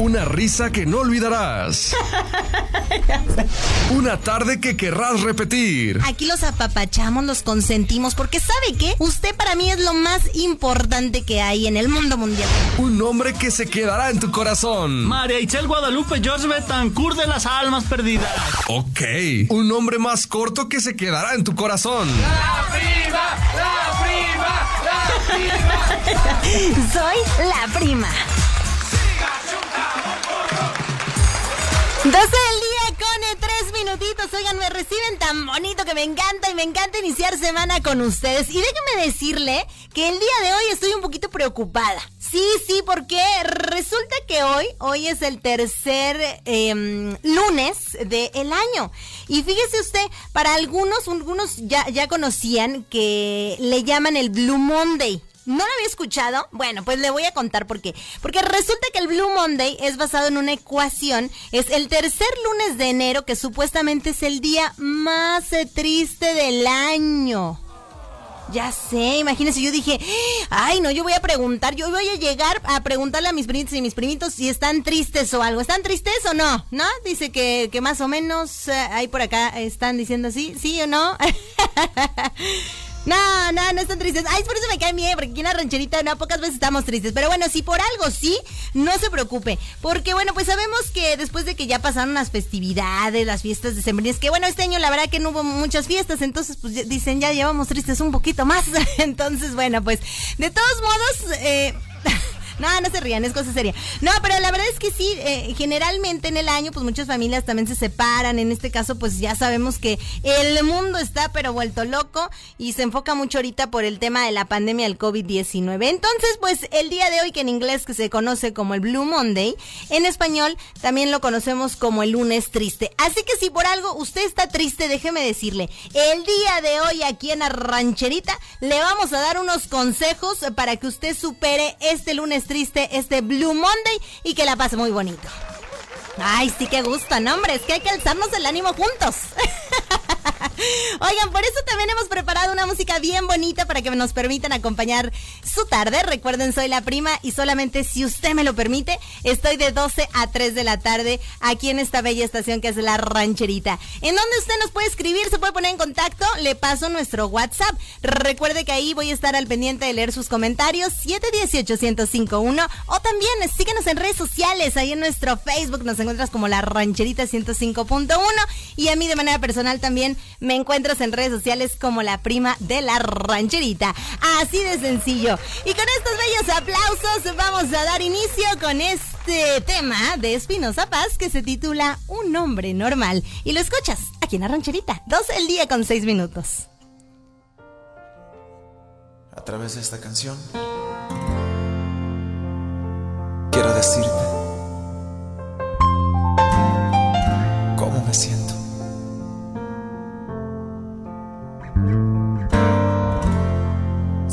Una risa que no olvidarás. Una tarde que querrás repetir. Aquí los apapachamos, los consentimos, porque ¿sabe qué? Usted para mí es lo más importante que hay en el mundo mundial. Un nombre que se quedará en tu corazón. María Itzel Guadalupe George Betancourt de las Almas Perdidas. Ok. Un nombre más corto que se quedará en tu corazón. La prima, la prima, la prima. Soy la prima. 12 del día con tres minutitos. Oigan, me reciben tan bonito que me encanta y me encanta iniciar semana con ustedes. Y déjenme decirle que el día de hoy estoy un poquito preocupada. Sí, sí, porque resulta que hoy, hoy es el tercer eh, lunes del año. Y fíjese usted, para algunos, algunos ya, ya conocían que le llaman el Blue Monday. ¿No lo había escuchado? Bueno, pues le voy a contar por qué. Porque resulta que el Blue Monday es basado en una ecuación. Es el tercer lunes de enero, que supuestamente es el día más eh, triste del año. Ya sé, imagínense, yo dije, ay no, yo voy a preguntar, yo voy a llegar a preguntarle a mis primitos y mis primitos si están tristes o algo. ¿Están tristes o no? ¿No? Dice que, que más o menos eh, ahí por acá están diciendo así, sí o no. No, no, no están tristes. Ay, por eso me cae bien, porque aquí en la rancherita no, pocas veces estamos tristes. Pero bueno, si por algo sí, no se preocupe. Porque bueno, pues sabemos que después de que ya pasaron las festividades, las fiestas de sembrinas, que bueno, este año la verdad que no hubo muchas fiestas, entonces pues dicen ya llevamos tristes un poquito más. entonces, bueno, pues de todos modos, eh... No, no se rían, es cosa seria. No, pero la verdad es que sí, eh, generalmente en el año, pues muchas familias también se separan. En este caso, pues ya sabemos que el mundo está pero vuelto loco y se enfoca mucho ahorita por el tema de la pandemia del COVID-19. Entonces, pues el día de hoy, que en inglés que se conoce como el Blue Monday, en español también lo conocemos como el lunes triste. Así que si por algo usted está triste, déjeme decirle, el día de hoy aquí en la rancherita le vamos a dar unos consejos para que usted supere este lunes triste, este Blue Monday y que la pase muy bonito. Ay, sí que gusta, ¿no, que hay que alzarnos el ánimo juntos. Oigan, por eso también hemos preparado una música bien bonita para que nos permitan acompañar su tarde. Recuerden, soy la prima y solamente si usted me lo permite, estoy de 12 a 3 de la tarde aquí en esta bella estación que es La Rancherita. En donde usted nos puede escribir, se puede poner en contacto, le paso nuestro WhatsApp. Recuerde que ahí voy a estar al pendiente de leer sus comentarios, 718-1051 o también síguenos en redes sociales, ahí en nuestro Facebook nos encuentras como La Rancherita 105.1 y a mí de manera personal también me encuentras en redes sociales como la prima de la rancherita. Así de sencillo. Y con estos bellos aplausos vamos a dar inicio con este tema de Espinosa Paz que se titula Un hombre normal. Y lo escuchas aquí en la rancherita. Dos el día con seis minutos. A través de esta canción quiero decirte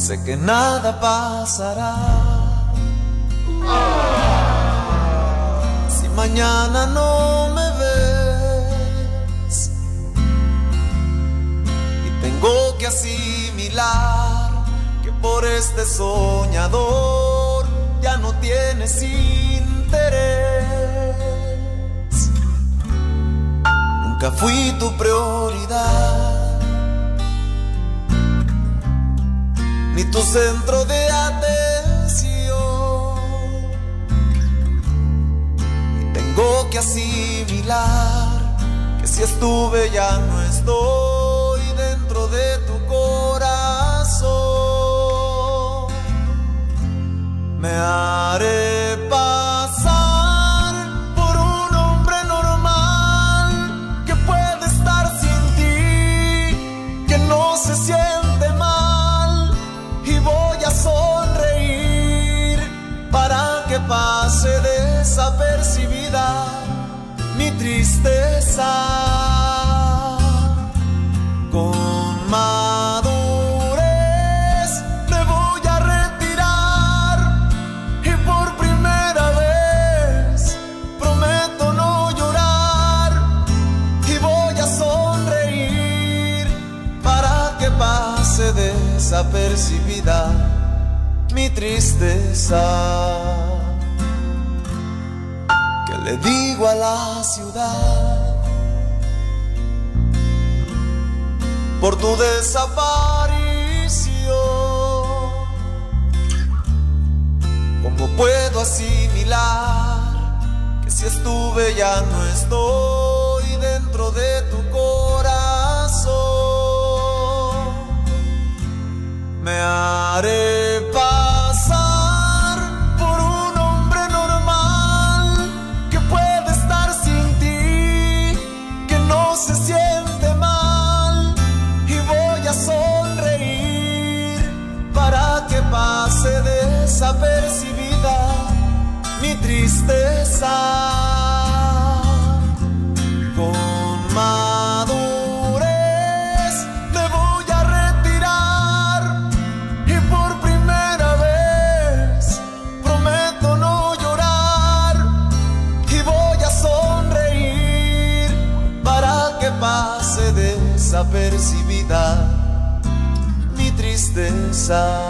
Sé que nada pasará. Si mañana no me ves y tengo que asimilar que por este soñador ya no tienes interés. Nunca fui tu prioridad ni tu centro de atención. Y tengo que asimilar que si estuve ya no estoy dentro de tu corazón. Me haré tristeza. Con madurez me voy a retirar y por primera vez prometo no llorar y voy a sonreír para que pase desapercibida mi tristeza. le digo a la por tu desaparición. ¿Cómo puedo asimilar que si estuve ya no estoy tristeza.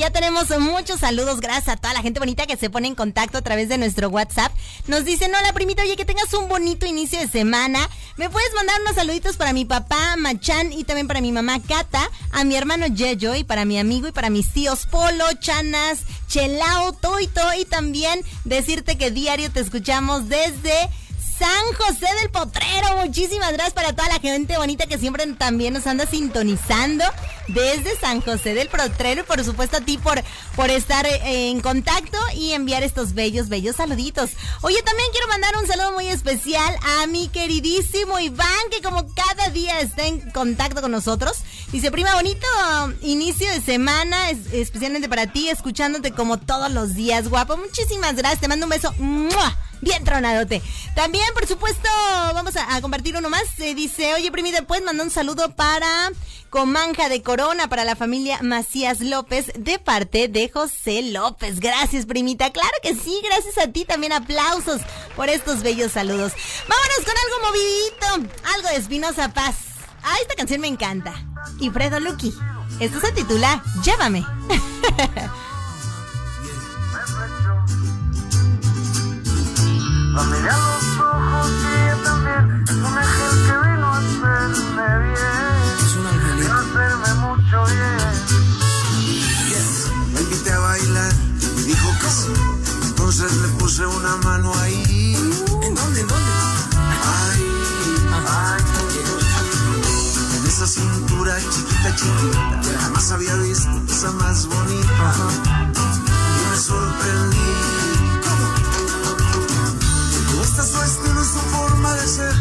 Ya tenemos muchos saludos. Gracias a toda la gente bonita que se pone en contacto a través de nuestro WhatsApp. Nos dicen, hola primito, oye, que tengas un bonito inicio de semana. ¿Me puedes mandar unos saluditos para mi papá, Machan, y también para mi mamá, Cata, a mi hermano Yeyo, y para mi amigo y para mis tíos, Polo, Chanas, Chelao, Toito, y también decirte que diario te escuchamos desde... San José del Potrero. Muchísimas gracias para toda la gente bonita que siempre también nos anda sintonizando desde San José del Potrero. Y por supuesto a ti por, por estar eh, en contacto y enviar estos bellos, bellos saluditos. Oye, también quiero mandar un saludo muy especial a mi queridísimo Iván, que como cada día está en contacto con nosotros. Dice, prima, bonito inicio de semana, es- especialmente para ti, escuchándote como todos los días, guapo. Muchísimas gracias, te mando un beso. ¡Mua! Bien tronadote. También, por supuesto, vamos a, compartir uno más. Eh, dice, oye, primita, ¿puedes mandar un saludo para Comanja de Corona, para la familia Macías López, de parte de José López? Gracias, primita. Claro que sí, gracias a ti. También aplausos por estos bellos saludos. Vámonos con algo movidito, algo de Espinosa Paz. Ah, esta canción me encanta. Y Fredo Lucky. Esto se titula Llévame. La miré a los ojos y ella también es un ángel que vino a hacerme bien. Es un angelito. Vino a hacerme mucho bien. La invité a bailar y dijo que sí. Entonces le puse una mano ahí. ¿En dónde? ¿En dónde? Ahí. Ay. En esa cintura chiquita, chiquita. Jamás había visto esa más bonita. Y me su estilo y su forma de ser.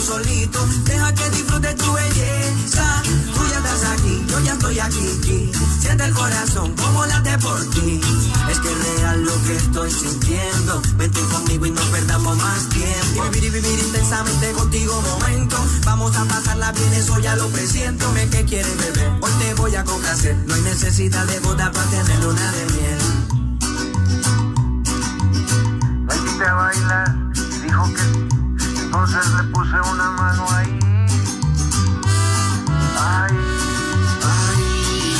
solito. Deja que disfrute tu belleza. Tú ya estás aquí, yo ya estoy aquí. Siente el corazón como late por ti. Es que es real lo que estoy sintiendo. Vente conmigo y no perdamos más tiempo. Vivir y vivir intensamente contigo momento. Vamos a pasarla bien, eso ya lo presiento. Me que quieres beber, hoy te voy a complacer. No hay necesidad de boda para tener luna de miel. Ay, te a bailar y dijo que entonces le puse una mano ahí. Ay, Ay,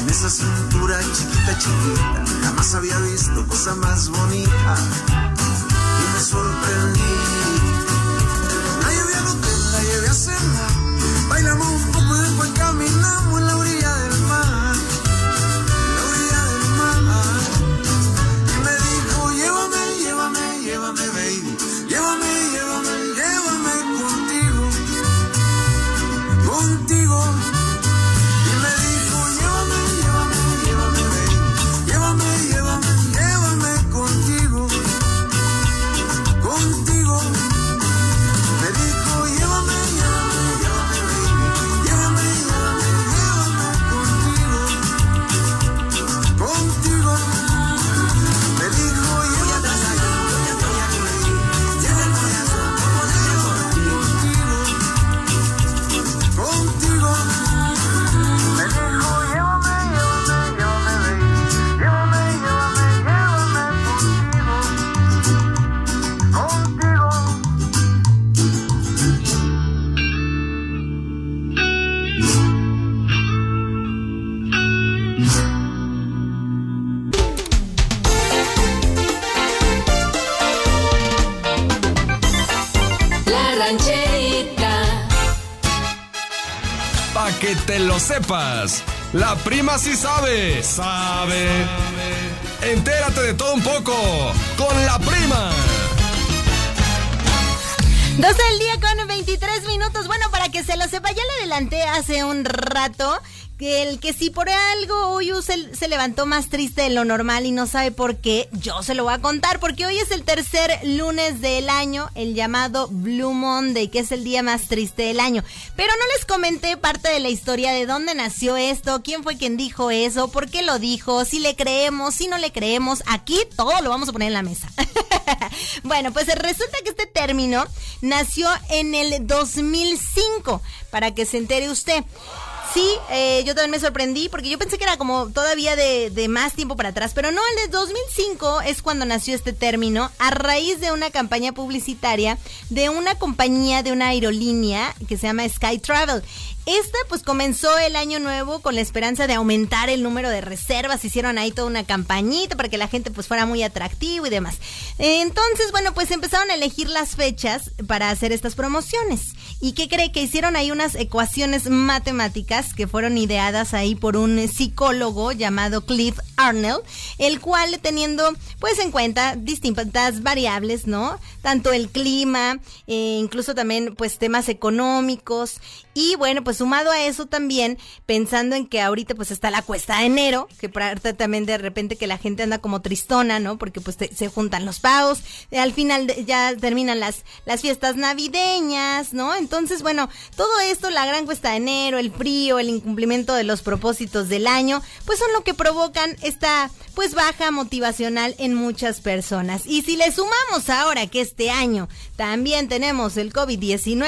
en esa cintura chiquita, chiquita, jamás había visto cosa más bonita. Y me sorprendí. Sepas. La prima sí sabe. Sabe. Entérate de todo un poco. Con la prima. 12 del día con 23 minutos. Bueno, para que se lo sepa, ya le adelanté hace un rato que el que si por algo hoy se, se levantó más triste de lo normal y no sabe por qué, yo se lo voy a contar porque hoy es el tercer lunes del año, el llamado Blue Monday, que es el día más triste del año. Pero no les comenté parte de la historia de dónde nació esto, quién fue quien dijo eso, por qué lo dijo, si le creemos, si no le creemos. Aquí todo lo vamos a poner en la mesa. bueno, pues resulta que este término nació en el 2005, para que se entere usted. Sí, eh, yo también me sorprendí porque yo pensé que era como todavía de, de, más tiempo para atrás, pero no, el de 2005 es cuando nació este término a raíz de una campaña publicitaria de una compañía de una aerolínea que se llama Sky Travel. Esta pues comenzó el año nuevo con la esperanza de aumentar el número de reservas, hicieron ahí toda una campañita para que la gente pues fuera muy atractivo y demás. Entonces, bueno, pues empezaron a elegir las fechas para hacer estas promociones. ¿Y qué cree? Que hicieron ahí unas ecuaciones matemáticas que fueron ideadas ahí por un psicólogo llamado Cliff Arnell, el cual teniendo pues en cuenta distintas variables, ¿no? Tanto el clima, eh, incluso también pues temas económicos y bueno, pues sumado a eso también, pensando en que ahorita pues está la cuesta de enero, que también de repente que la gente anda como tristona, ¿no? Porque pues te, se juntan los pagos, eh, al final ya terminan las, las fiestas navideñas, ¿no? Entonces, bueno, todo esto, la gran cuesta de enero, el frío, el incumplimiento de los propósitos del año, pues son lo que provocan esta pues baja motivacional en muchas personas. Y si le sumamos ahora que este año también tenemos el COVID-19,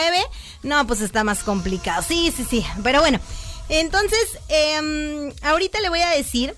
no, pues está más complicado. Sí, sí, sí. Pero bueno, entonces, eh, ahorita le voy a decir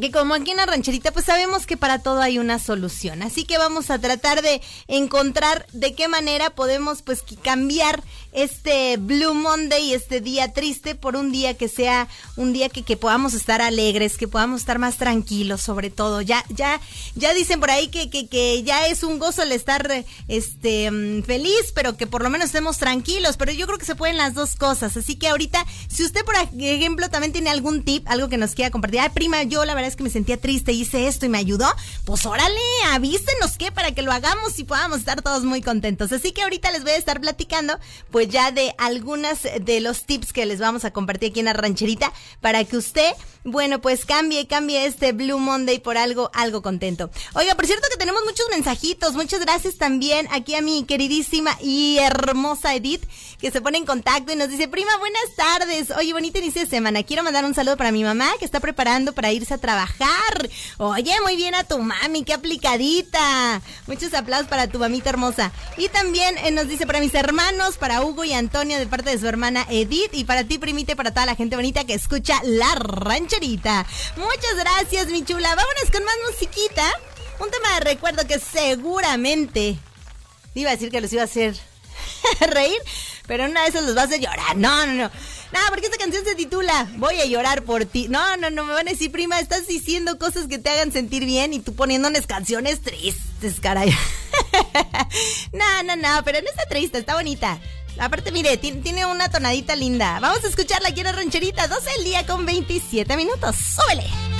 que como aquí en la rancherita, pues sabemos que para todo hay una solución. Así que vamos a tratar de encontrar de qué manera podemos pues cambiar este Blue Monday, este día triste, por un día que sea un día que, que podamos estar alegres, que podamos estar más tranquilos, sobre todo. Ya, ya, ya dicen por ahí que, que, que ya es un gozo el estar este feliz, pero que por lo menos estemos tranquilos. Pero yo creo que se pueden las dos cosas. Así que ahorita, si usted, por ejemplo, también tiene algún tip, algo que nos quiera compartir. Ay, prima, yo la verdad es que me sentía triste, hice esto y me ayudó, pues órale, avísenos qué para que lo hagamos y podamos estar todos muy contentos. Así que ahorita les voy a estar platicando, pues pues ya de algunas de los tips que les vamos a compartir aquí en la rancherita para que usted, bueno, pues cambie, cambie este Blue Monday por algo, algo contento. Oiga, por cierto que tenemos muchos mensajitos. Muchas gracias también aquí a mi queridísima y hermosa Edith que se pone en contacto y nos dice, prima, buenas tardes. Oye, bonita inicio de semana. Quiero mandar un saludo para mi mamá que está preparando para irse a trabajar. Oye, muy bien a tu mami, qué aplicadita. Muchos aplausos para tu mamita hermosa. Y también eh, nos dice para mis hermanos, para Hugo y Antonio de parte de su hermana Edith y para ti, primite, para toda la gente bonita que escucha La Rancherita. Muchas gracias, mi chula. Vámonos con más musiquita. Un tema de recuerdo que seguramente iba a decir que los iba a hacer reír, pero una de esas los va a hacer llorar. No, no, no. No, porque esta canción se titula Voy a llorar por ti. No, no, no, me van a decir, prima, estás diciendo cosas que te hagan sentir bien y tú poniéndoles canciones tristes, caray. no, no, no, pero no está triste, está bonita. Aparte, mire, tiene una tonadita linda. Vamos a escucharla aquí en rancherita, 12 el día con 27 minutos. ¡Súbele!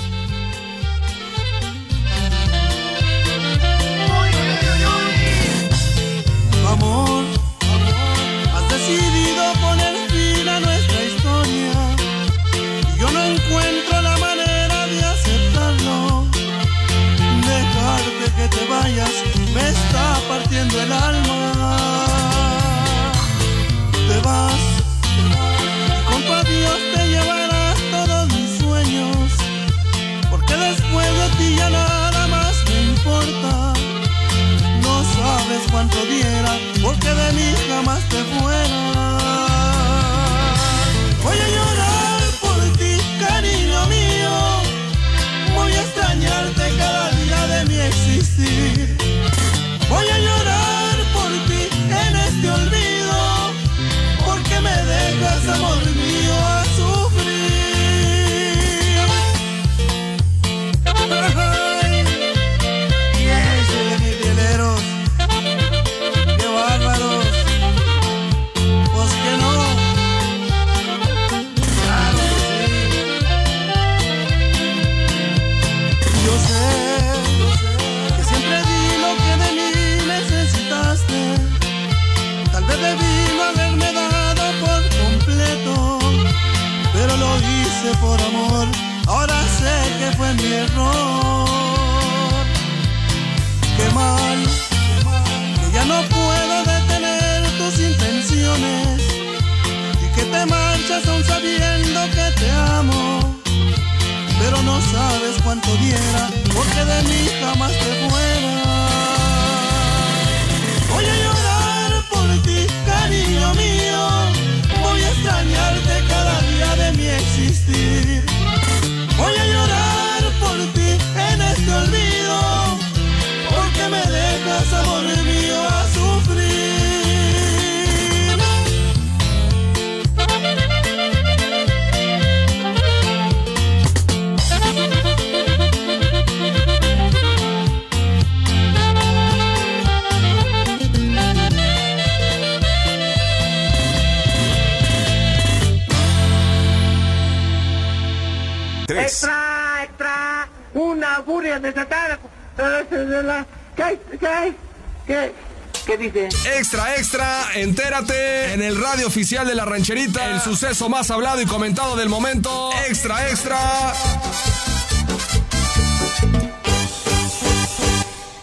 Oficial de la rancherita, el suceso más hablado y comentado del momento. Extra, extra.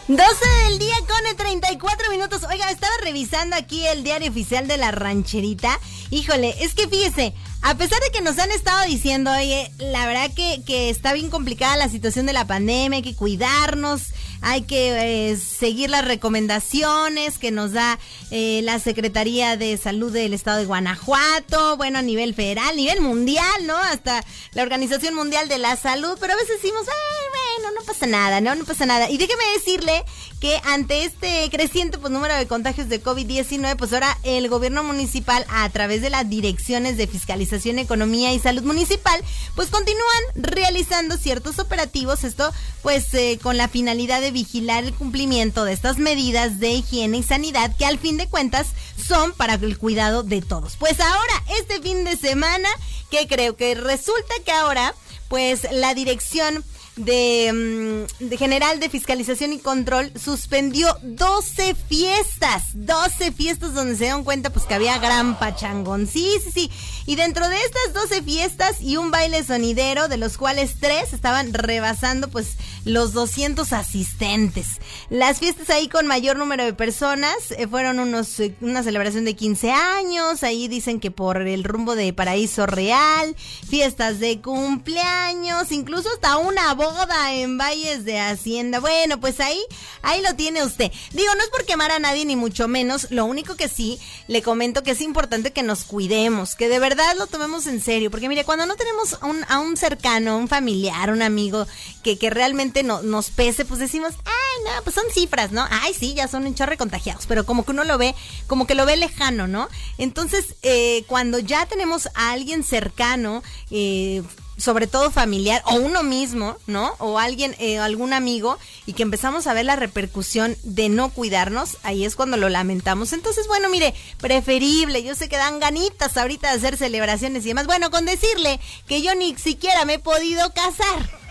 12 del día con 34 minutos. Oiga, estaba revisando aquí el diario oficial de la rancherita. Híjole, es que fíjese, a pesar de que nos han estado diciendo, oye, la verdad que, que está bien complicada la situación de la pandemia, hay que cuidarnos, hay que eh, seguir las recomendaciones que nos da eh, la Secretaría de Salud del Estado de Guanajuato, bueno, a nivel federal, a nivel mundial, ¿no? Hasta la Organización Mundial de la Salud, pero a veces decimos, bueno, no pasa nada, ¿no? No pasa nada. Y déjeme decirle que ante este creciente pues, número de contagios de COVID-19, pues ahora el gobierno municipal, a través de las direcciones de fiscalización, economía y salud municipal, pues continúan realizando ciertos operativos, esto pues eh, con la finalidad de vigilar el cumplimiento de estas medidas de higiene y sanidad que al fin de cuentas son para el cuidado de todos. Pues ahora, este fin de semana, que creo que resulta que ahora, pues la dirección de, mm, de General de Fiscalización y Control suspendió 12 fiestas, 12 fiestas donde se dieron cuenta pues que había gran pachangón. Sí, sí, sí. Y dentro de estas 12 fiestas y un baile sonidero, de los cuales tres estaban rebasando pues los 200 asistentes. Las fiestas ahí con mayor número de personas eh, fueron unos, eh, una celebración de 15 años, ahí dicen que por el rumbo de Paraíso Real, fiestas de cumpleaños, incluso hasta una boda en Valles de Hacienda. Bueno, pues ahí, ahí lo tiene usted. Digo, no es por quemar a nadie ni mucho menos, lo único que sí le comento que es importante que nos cuidemos, que de verdad lo tomemos en serio, porque mire, cuando no tenemos a un, a un cercano, familiar, un amigo que, que realmente no, nos pese, pues decimos, ay, no, pues son cifras, ¿no? Ay, sí, ya son un chorro de contagiados, pero como que uno lo ve, como que lo ve lejano, ¿no? Entonces, eh, cuando ya tenemos a alguien cercano, eh, sobre todo familiar o uno mismo, ¿no? O alguien, eh, algún amigo y que empezamos a ver la repercusión de no cuidarnos, ahí es cuando lo lamentamos. Entonces, bueno, mire, preferible, yo sé que dan ganitas ahorita de hacer celebraciones y demás. Bueno, con decirle que yo ni siquiera me he podido casar.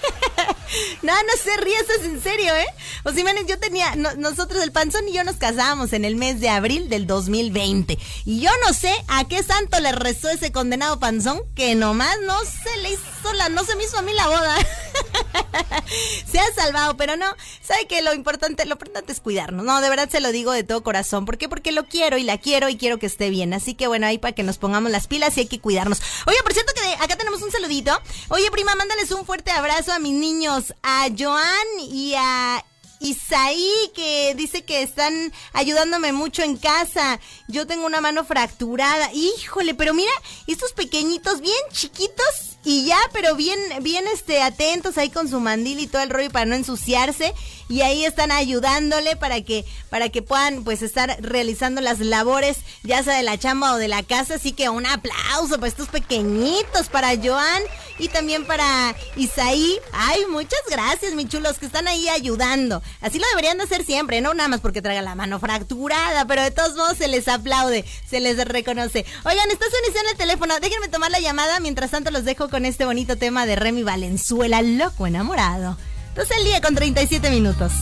No, no se ríe, eso es en serio, ¿eh? O sea, yo tenía, no- nosotros, el panzón y yo nos casamos en el mes de abril del 2020. Y yo no sé a qué santo le rezó ese condenado panzón que nomás no se le hizo la, no se me hizo a mí la boda. se ha salvado, pero no, sabe que lo importante, lo importante es cuidarnos. No, de verdad se lo digo de todo corazón. ¿Por qué? Porque lo quiero y la quiero y quiero que esté bien. Así que bueno, ahí para que nos pongamos las pilas y hay que cuidarnos. Oye, por cierto que acá tenemos un saludito. Oye, prima, mándales un fuerte abrazo a mis niños, a Joan y a Isaí, que dice que están ayudándome mucho en casa. Yo tengo una mano fracturada. Híjole, pero mira, estos pequeñitos, bien chiquitos y ya, pero bien, bien este, atentos ahí con su mandil y todo el rollo para no ensuciarse. Y ahí están ayudándole para que, para que puedan pues estar realizando las labores, ya sea de la chamba o de la casa. Así que un aplauso para estos pequeñitos, para Joan y también para Isaí. Ay, muchas gracias, mis chulos, que están ahí ayudando. Así lo deberían de hacer siempre, no nada más porque traiga la mano fracturada, pero de todos modos se les aplaude, se les reconoce. Oigan, está sonando el teléfono, déjenme tomar la llamada, mientras tanto los dejo con este bonito tema de Remy Valenzuela, loco enamorado. Entonces el día con 37 minutos.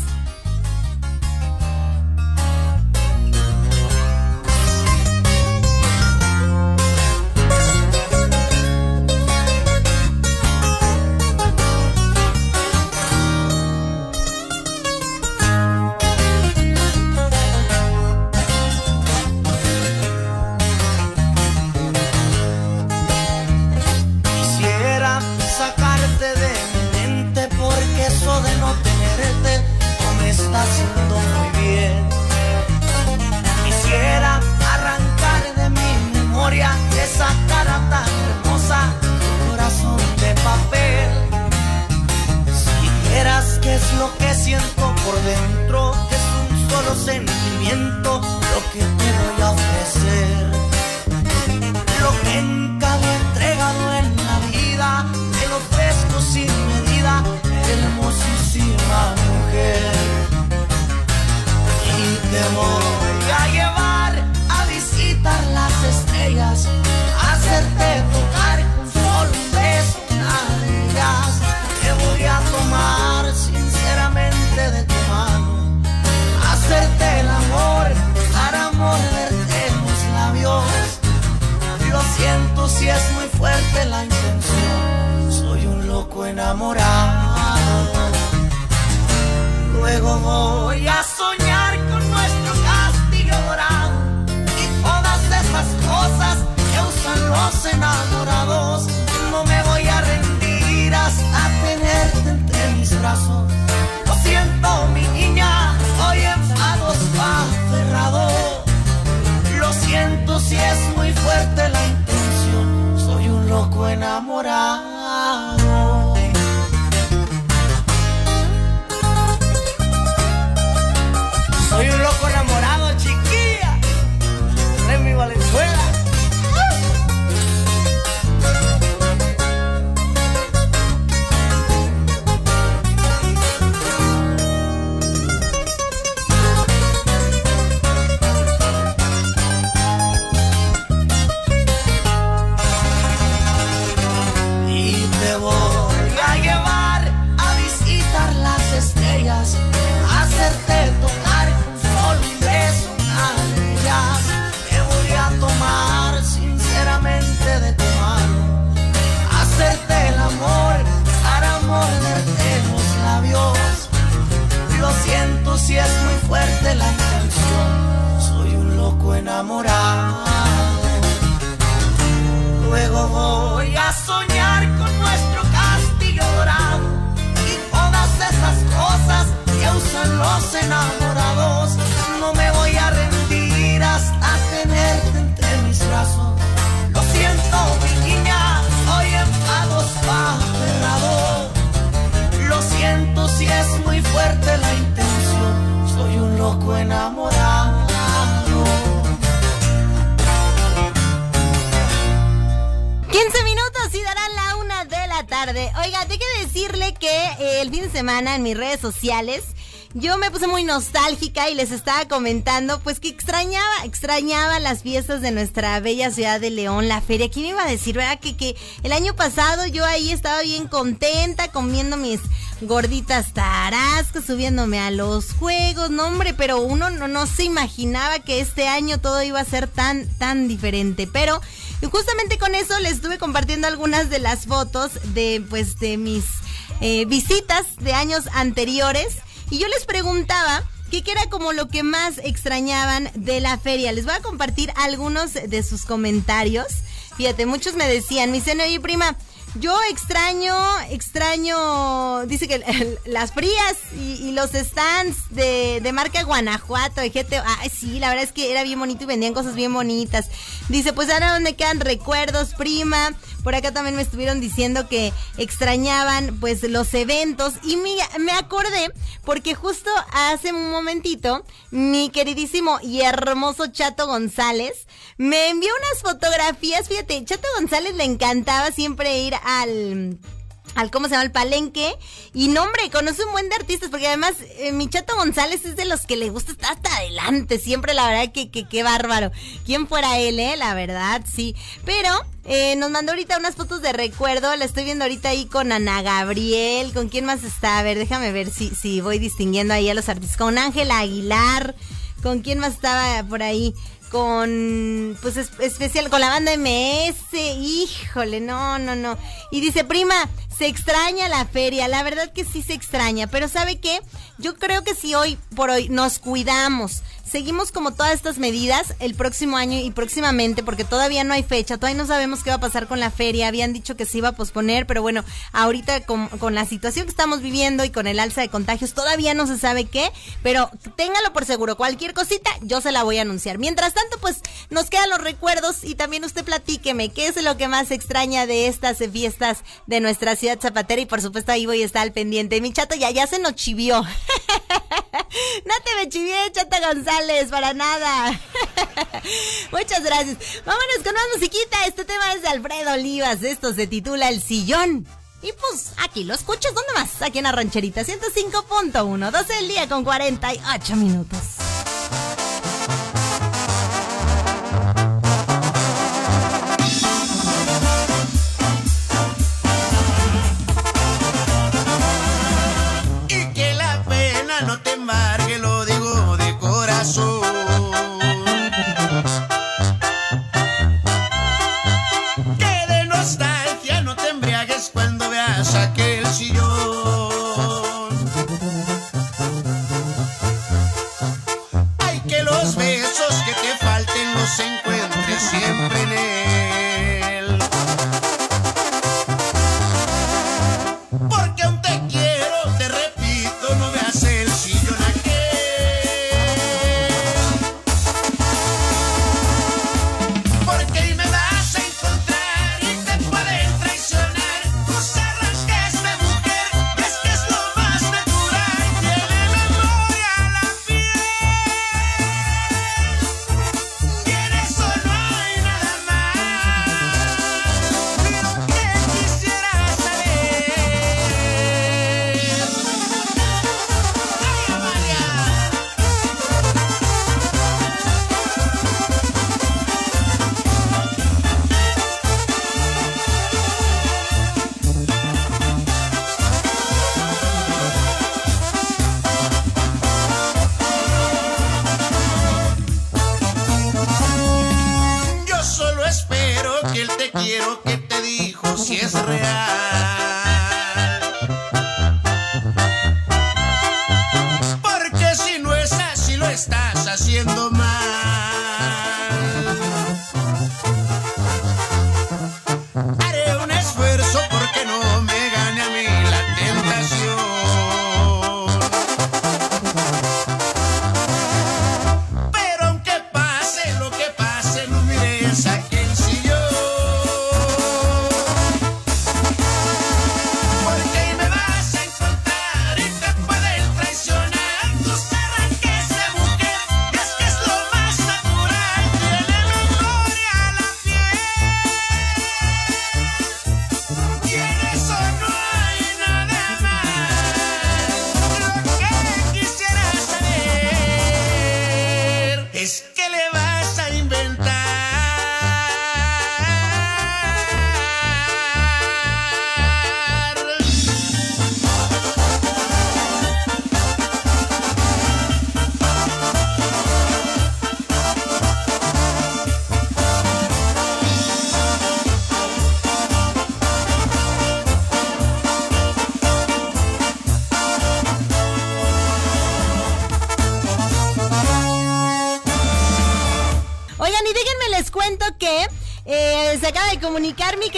Yo me puse muy nostálgica y les estaba comentando pues que extrañaba, extrañaba las fiestas de nuestra bella ciudad de León, la feria. ¿Quién iba a decir, verdad? Que, que el año pasado yo ahí estaba bien contenta comiendo mis gorditas tarascas, subiéndome a los juegos, no hombre, pero uno no, no se imaginaba que este año todo iba a ser tan, tan diferente. Pero justamente con eso les estuve compartiendo algunas de las fotos de pues de mis eh, visitas de años anteriores. Y yo les preguntaba qué era como lo que más extrañaban de la feria. Les voy a compartir algunos de sus comentarios. Fíjate, muchos me decían, mi dicen, oye prima, yo extraño, extraño, dice que las frías y, los stands de, de marca Guanajuato, de GT. Ay, sí, la verdad es que era bien bonito y vendían cosas bien bonitas. Dice, pues ahora donde quedan recuerdos, prima. Por acá también me estuvieron diciendo que extrañaban pues los eventos y me, me acordé porque justo hace un momentito mi queridísimo y hermoso Chato González me envió unas fotografías, fíjate, Chato González le encantaba siempre ir al al cómo se llama el palenque. Y no hombre conoce un buen de artistas porque además eh, mi chato González es de los que le gusta estar hasta adelante siempre la verdad que que bárbaro. Quién fuera él eh la verdad sí. Pero eh, nos mandó ahorita unas fotos de recuerdo la estoy viendo ahorita ahí con Ana Gabriel. Con quién más está a ver déjame ver si si voy distinguiendo ahí a los artistas. Con Ángela Aguilar. Con quién más estaba por ahí con pues es- especial con la banda MS, híjole, no, no, no. Y dice, "Prima, se extraña la feria, la verdad que sí se extraña, pero ¿sabe qué? Yo creo que si hoy por hoy nos cuidamos, seguimos como todas estas medidas el próximo año y próximamente, porque todavía no hay fecha, todavía no sabemos qué va a pasar con la feria, habían dicho que se iba a posponer, pero bueno, ahorita con, con la situación que estamos viviendo y con el alza de contagios, todavía no se sabe qué, pero téngalo por seguro, cualquier cosita yo se la voy a anunciar. Mientras tanto, pues nos quedan los recuerdos y también usted platíqueme qué es lo que más extraña de estas fiestas de nuestra ciudad zapatera y por supuesto ahí voy a estar al pendiente. Mi chato ya, ya se nos chivió. No te me chivié, Chata González, para nada. Muchas gracias. Vámonos con más musiquita. Este tema es de Alfredo Olivas. Esto se titula El Sillón. Y pues aquí lo escuchas, ¿dónde más? Aquí en la rancherita 105.1, 12 del día con 48 minutos.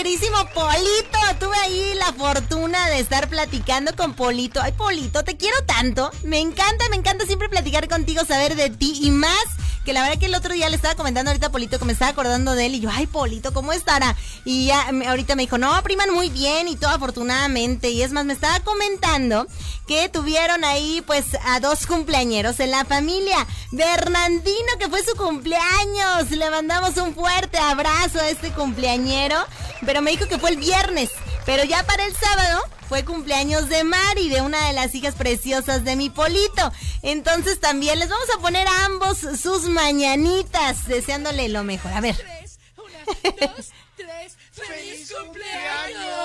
Querísimo Polito. Tuve ahí la fortuna de estar platicando con Polito. Ay, Polito, te quiero tanto. Me encanta, me encanta siempre platicar contigo, saber de ti y más. Que la verdad que el otro día le estaba comentando ahorita a Polito que me estaba acordando de él y yo, ay, Polito, ¿cómo estará? Y ya ahorita me dijo, no, priman muy bien y todo afortunadamente. Y es más, me estaba comentando que tuvieron ahí pues a dos cumpleañeros en la familia. Bernardino, que fue su cumpleaños. Le mandamos un fuerte abrazo a este cumpleañero. Pero me dijo que fue el viernes. Pero ya para el sábado fue cumpleaños de Mari, de una de las hijas preciosas de mi Polito. Entonces también les vamos a poner a ambos sus mañanitas, deseándole lo mejor. A ver. ¡Feliz cumpleaños!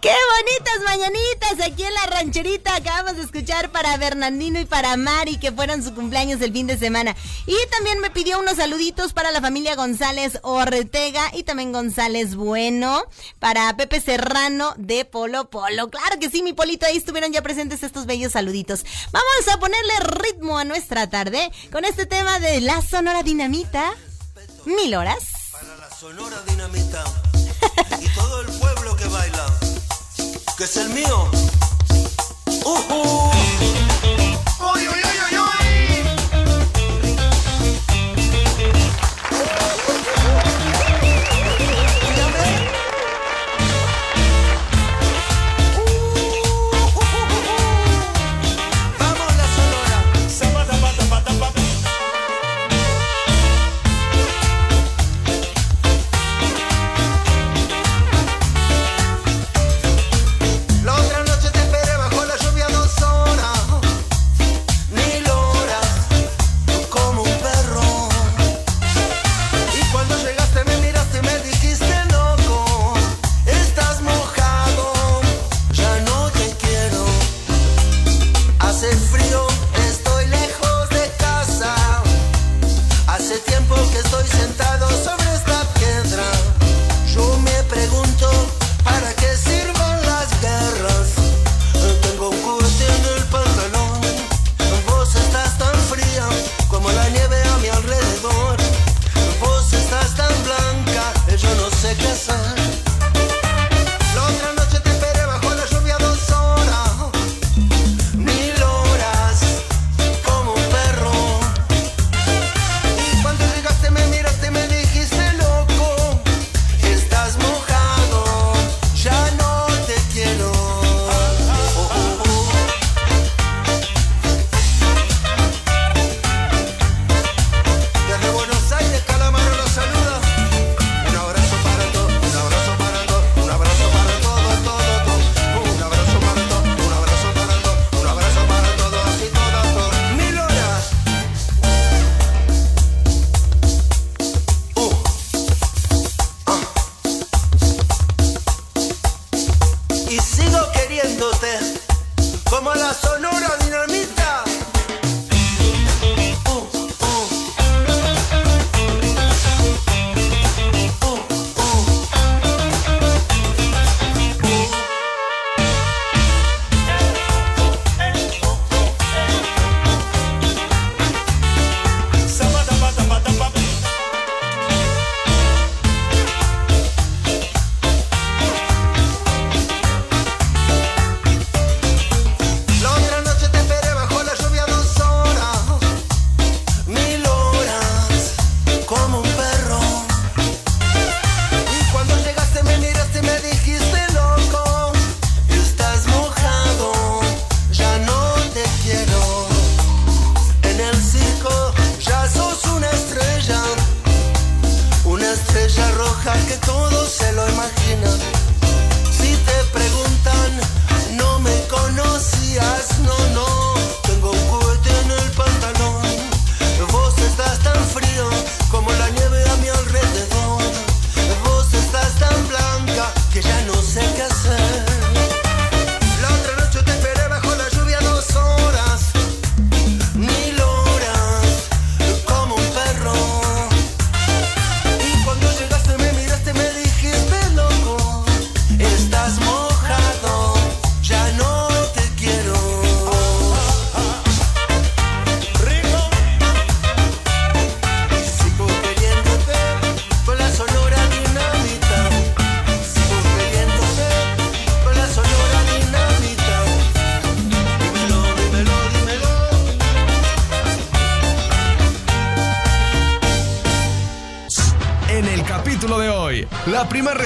¡Qué bonitas mañanitas! Aquí en la rancherita acabamos de escuchar para Bernardino y para Mari, que fueron su cumpleaños el fin de semana. Y también me pidió unos saluditos para la familia González Ortega y también González Bueno, para Pepe Serrano de Polo Polo. Claro que sí, mi polito, ahí estuvieron ya presentes estos bellos saluditos. Vamos a ponerle ritmo a nuestra tarde con este tema de la Sonora Dinamita. Mil horas. La Sonora Dinamita y todo el pueblo que baila, que es el mío. ¡Ujú! ¡Uy,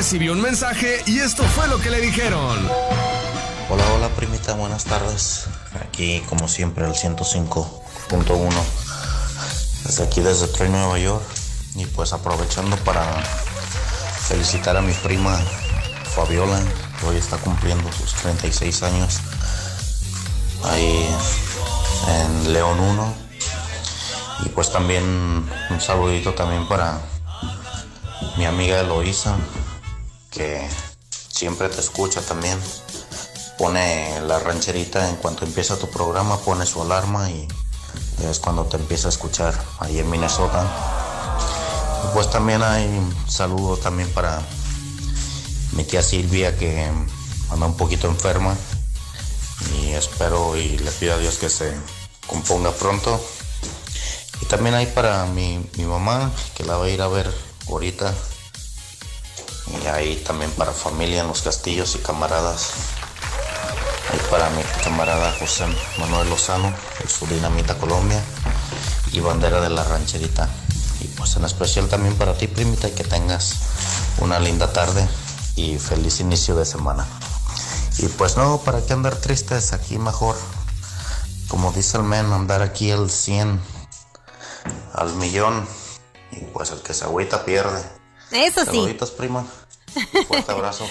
recibió un mensaje y esto fue lo que le dijeron. Hola, hola primita, buenas tardes. Aquí como siempre el 105.1 desde aquí desde Troy, Nueva York. Y pues aprovechando para felicitar a mi prima Fabiola, que hoy está cumpliendo sus 36 años. Ahí en León 1. Y pues también un saludito también para mi amiga Eloísa, siempre te escucha también. Pone la rancherita en cuanto empieza tu programa, pone su alarma y es cuando te empieza a escuchar ahí en Minnesota. Pues también hay un saludo también para mi tía Silvia que anda un poquito enferma y espero y le pido a Dios que se componga pronto. Y también hay para mi, mi mamá que la va a ir a ver ahorita. Y ahí también para familia en los castillos y camaradas. Ahí para mi camarada José Manuel Lozano, de su Dinamita Colombia y bandera de la rancherita. Y pues en especial también para ti, primita, y que tengas una linda tarde y feliz inicio de semana. Y pues no, ¿para qué andar tristes? Aquí mejor, como dice el men, andar aquí al 100, al millón. Y pues el que se agüita pierde. Eso sí. Saluditos, prima. Fuerte abrazo.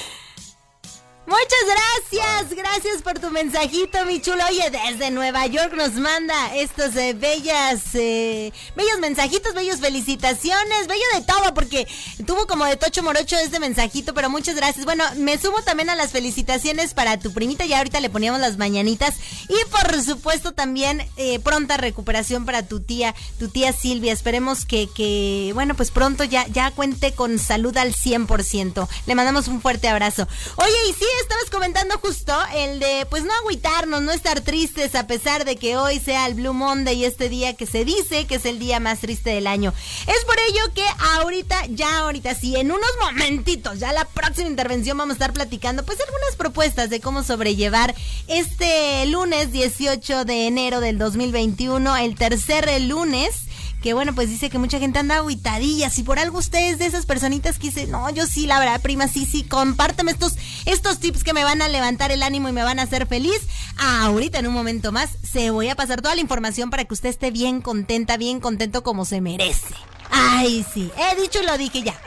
Muchas gracias, gracias por tu mensajito, mi chulo. Oye, desde Nueva York nos manda estos eh, bellas, eh, bellos mensajitos, bellos felicitaciones, bello de todo, porque tuvo como de tocho morocho este mensajito, pero muchas gracias. Bueno, me sumo también a las felicitaciones para tu primita, ya ahorita le poníamos las mañanitas. Y por supuesto también eh, pronta recuperación para tu tía, tu tía Silvia. Esperemos que, que, bueno, pues pronto ya, ya cuente con salud al 100%. Le mandamos un fuerte abrazo. Oye, y sí, estabas comentando justo el de, pues no agüitarnos, no estar tristes a pesar de que hoy sea el Blue Monday y este día que se dice que es el día más triste del año. Es por ello que ahorita, ya ahorita sí, en unos momentitos, ya la próxima intervención vamos a estar platicando pues algunas propuestas de cómo sobrellevar este lunes 18 de enero del 2021, el tercer lunes que bueno, pues dice que mucha gente anda aguitadilla. Si por algo ustedes de esas personitas que no, yo sí, la verdad, prima, sí, sí, compártame estos, estos tips que me van a levantar el ánimo y me van a hacer feliz. Ahorita en un momento más se voy a pasar toda la información para que usted esté bien contenta, bien contento como se merece. Ay, sí, he dicho y lo dije ya.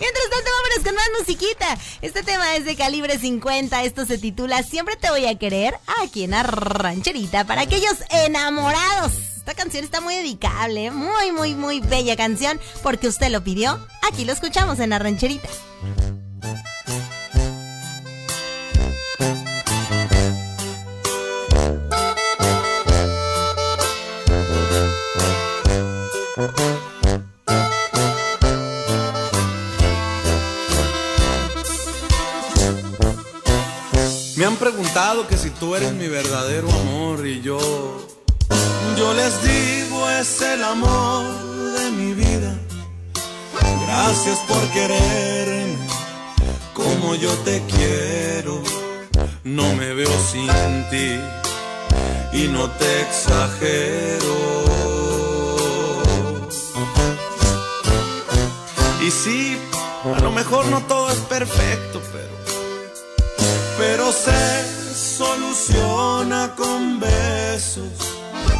Mientras tanto, vámonos con más musiquita. Este tema es de calibre 50. Esto se titula Siempre te voy a querer aquí en la para aquellos enamorados. Esta canción está muy dedicable, muy, muy, muy bella canción porque usted lo pidió. Aquí lo escuchamos en la rancherita. Me han preguntado que si tú eres mi verdadero amor y yo, yo les digo es el amor de mi vida. Gracias por quererme como yo te quiero. No me veo sin ti y no te exagero. Y sí, a lo mejor no todo es perfecto, pero pero se soluciona con besos.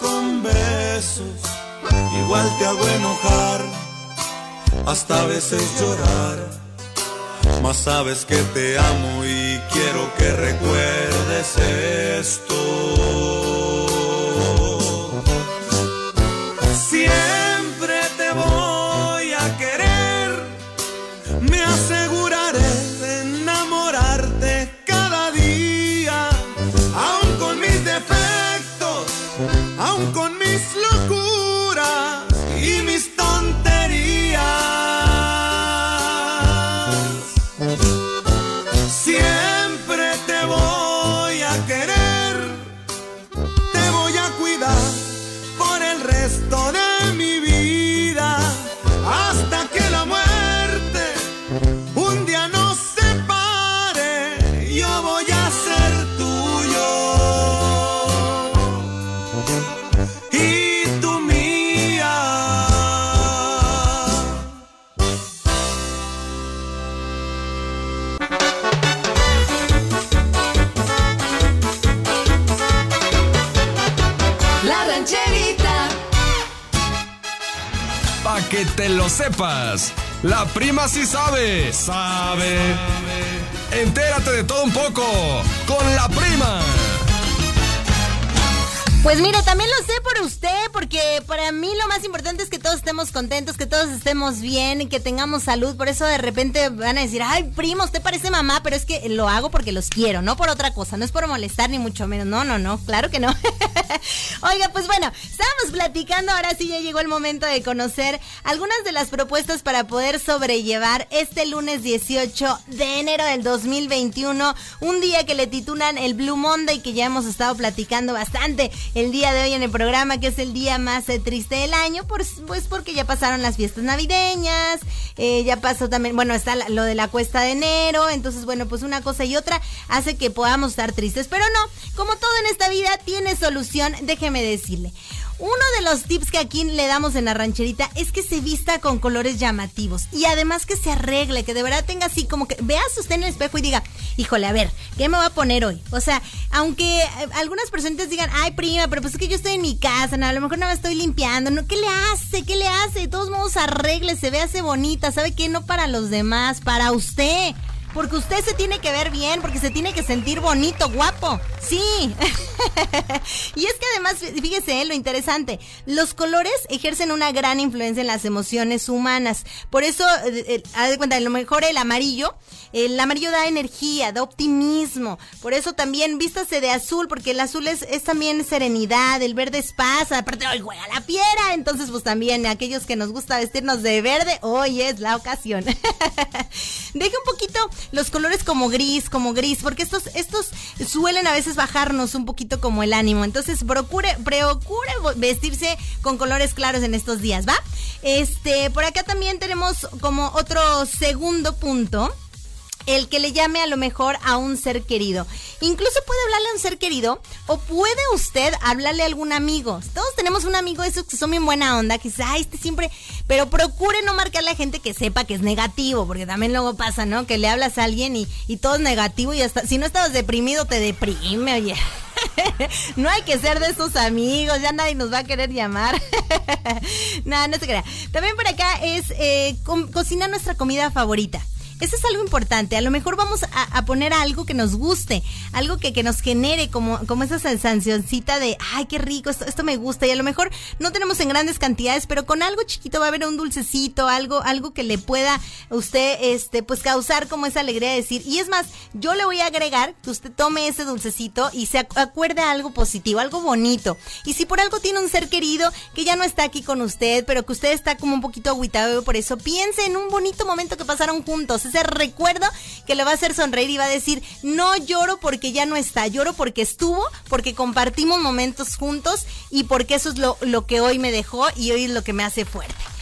con besos. Igual te hago enojar, hasta a veces llorar. Mas sabes que te amo y quiero que recuerdes esto. Siempre te voy a querer, me aseguraré aun con lo sepas. La prima sí sabe. Sabe. Entérate de todo un poco. Con la prima. Pues mire, también lo sé por usted, porque para mí lo más importante es que todos estemos contentos, que todos estemos bien que tengamos salud. Por eso de repente van a decir, ay, primo, usted parece mamá, pero es que lo hago porque los quiero, no por otra cosa, no es por molestar ni mucho menos. No, no, no, claro que no. Oiga, pues bueno, estábamos platicando, ahora sí ya llegó el momento de conocer algunas de las propuestas para poder sobrellevar este lunes 18 de enero del 2021, un día que le titulan el Blue Monday, que ya hemos estado platicando bastante el día de hoy en el programa, que es el día más eh, triste del año, por- pues porque ya pasaron las fiestas navideñas, eh, ya pasó también, bueno, está lo de la cuesta de enero, entonces bueno, pues una cosa y otra hace que podamos estar tristes, pero no, como todo en esta vida tiene solución, déjeme decirle. Uno de los tips que aquí le damos en la rancherita es que se vista con colores llamativos y además que se arregle, que de verdad tenga así como que veas usted en el espejo y diga, híjole, a ver, ¿qué me voy a poner hoy? O sea, aunque eh, algunas personitas digan, ay prima, pero pues es que yo estoy en mi casa, no, a lo mejor no me estoy limpiando, ¿no? ¿Qué le hace? ¿Qué le hace? De todos modos, arregle, se ve hace bonita, ¿sabe qué? No para los demás, para usted. Porque usted se tiene que ver bien, porque se tiene que sentir bonito, guapo. Sí. y es que además, fíjese eh, lo interesante, los colores ejercen una gran influencia en las emociones humanas. Por eso, eh, eh, haz de cuenta, a lo mejor el amarillo, el amarillo da energía, da optimismo. Por eso también vístase de azul, porque el azul es, también serenidad, el verde es paz, aparte hoy juega la piedra. Entonces, pues también aquellos que nos gusta vestirnos de verde, hoy es la ocasión. Deje un poquito los colores como gris, como gris, porque estos, estos suelen a veces bajarnos un poquito como el ánimo. Entonces, procure, procure vestirse con colores claros en estos días, ¿va? Este, por acá también tenemos como otro segundo punto el que le llame a lo mejor a un ser querido. Incluso puede hablarle a un ser querido o puede usted hablarle a algún amigo. Todos tenemos un amigo de esos que son bien buena onda, que dice, ay, este siempre, pero procure no marcarle a gente que sepa que es negativo, porque también luego pasa, ¿no? Que le hablas a alguien y, y todo es negativo y hasta, si no estabas deprimido, te deprime, oye. no hay que ser de esos amigos, ya nadie nos va a querer llamar. no, no se crea. También por acá es eh, co cocinar nuestra comida favorita. Eso es algo importante. A lo mejor vamos a, poner algo que nos guste, algo que, que, nos genere como, como esa sensacioncita de, ay, qué rico, esto, esto me gusta. Y a lo mejor no tenemos en grandes cantidades, pero con algo chiquito va a haber un dulcecito, algo, algo que le pueda usted, este, pues causar como esa alegría de decir. Y es más, yo le voy a agregar que usted tome ese dulcecito y se acuerde a algo positivo, algo bonito. Y si por algo tiene un ser querido que ya no está aquí con usted, pero que usted está como un poquito agüitado por eso, piense en un bonito momento que pasaron juntos momentos. Ese recuerdo que le va a hacer sonreír y va a decir, no lloro porque ya no está, lloro porque estuvo, porque compartimos momentos juntos y porque eso es lo, lo que hoy me dejó y hoy es lo que me hace fuerte.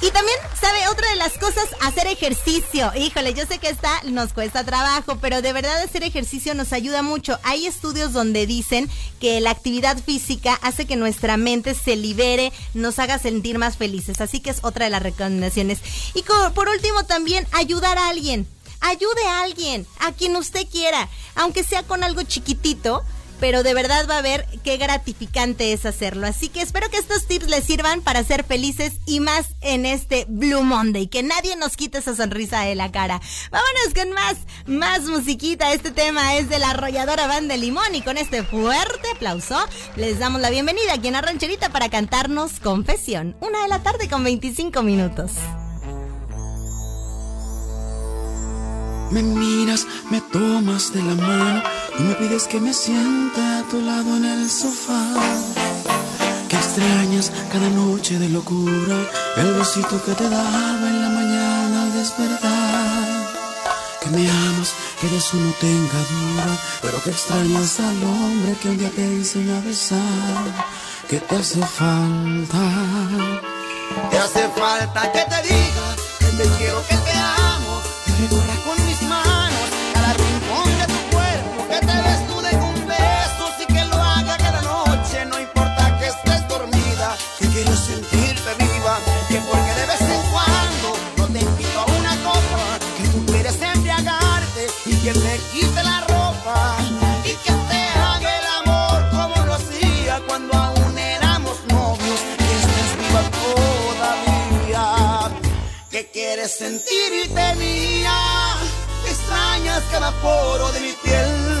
Y también, ¿sabe? Otra de las cosas, hacer ejercicio. Híjole, yo sé que esta nos cuesta trabajo, pero de verdad hacer ejercicio nos ayuda mucho. Hay estudios donde dicen que la actividad física hace que nuestra mente se libere, nos haga sentir más felices. Así que es otra de las recomendaciones. Y por último, también ayudar a alguien. Ayude a alguien, a quien usted quiera, aunque sea con algo chiquitito pero de verdad va a ver qué gratificante es hacerlo. Así que espero que estos tips les sirvan para ser felices y más en este Blue Monday, que nadie nos quite esa sonrisa de la cara. Vámonos con más, más musiquita. Este tema es de la arrolladora Banda Limón y con este fuerte aplauso les damos la bienvenida aquí en la rancherita para cantarnos Confesión. Una de la tarde con 25 minutos. Me miras, me tomas de la mano y me pides que me siente a tu lado en el sofá. Que extrañas cada noche de locura, el besito que te daba en la mañana al despertar. Que me amas, que de eso no tenga duda, pero que extrañas al hombre que un día te enseñó a besar. Que te hace falta. Te hace falta que te diga que te quiero, que te amo, que sentirte mía, extrañas cada poro de mi piel.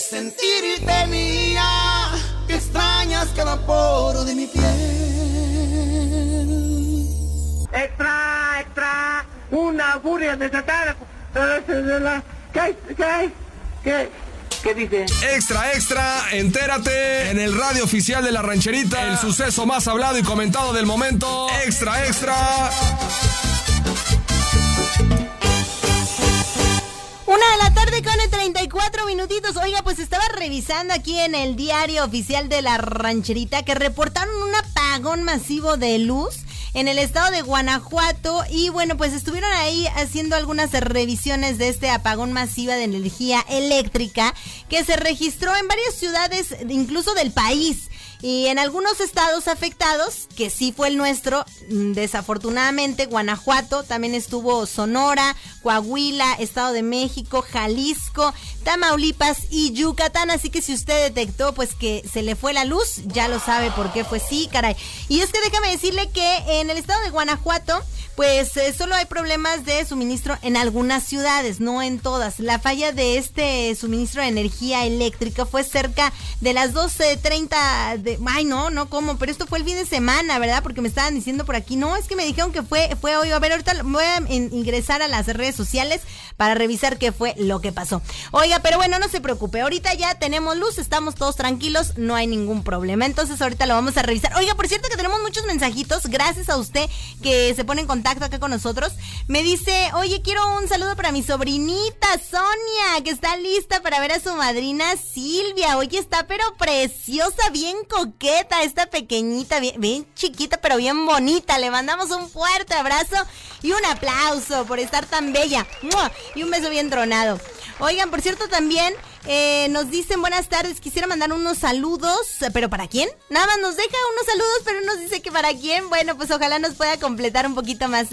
Sentirte mía, que extrañas cada poro de mi piel. Extra, extra, una furia desatada. ¿Qué, qué, qué, qué dice? Extra, extra, entérate en el radio oficial de la rancherita. El suceso más hablado y comentado del momento. Extra, extra. Una de la tarde con 34 minutitos. Oiga, pues estaba revisando aquí en el diario oficial de la rancherita que reportaron un apagón masivo de luz en el estado de Guanajuato y bueno, pues estuvieron ahí haciendo algunas revisiones de este apagón masiva de energía eléctrica que se registró en varias ciudades, incluso del país. Y en algunos estados afectados, que sí fue el nuestro, mm, desafortunadamente, Guanajuato, también estuvo Sonora, Coahuila, Estado de México, Jalisco, Tamaulipas y Yucatán. Así que si usted detectó pues que se le fue la luz, ya lo sabe por qué fue sí, caray. Y es que déjame decirle que en el estado de Guanajuato, pues eh, solo hay problemas de suministro en algunas ciudades, no en todas. La falla de este suministro de energía eléctrica fue cerca de las 12.30 de... Ay, no, no, ¿cómo? Pero esto fue el fin de semana, ¿verdad? Porque me estaban diciendo por aquí, no, es que me dijeron que fue, fue hoy. A ver, ahorita voy a in- ingresar a las redes sociales para revisar qué fue lo que pasó. Oiga, pero bueno, no se preocupe, ahorita ya tenemos luz, estamos todos tranquilos, no hay ningún problema. Entonces ahorita lo vamos a revisar. Oiga, por cierto que tenemos muchos mensajitos, gracias a usted que se pone en contacto acá con nosotros. Me dice, oye, quiero un saludo para mi sobrinita Sonia, que está lista para ver a su madrina Silvia. Oye, está pero preciosa, bien coqueta, esta pequeñita, bien, chiquita, pero bien bonita. Le mandamos un fuerte abrazo y un aplauso por estar tan bella. Y un beso bien tronado. Oigan, por cierto, también eh, nos dicen buenas tardes. Quisiera mandar unos saludos, pero ¿para quién? Nada más nos deja unos saludos, pero nos dice que para quién. Bueno, pues ojalá nos pueda completar un poquito más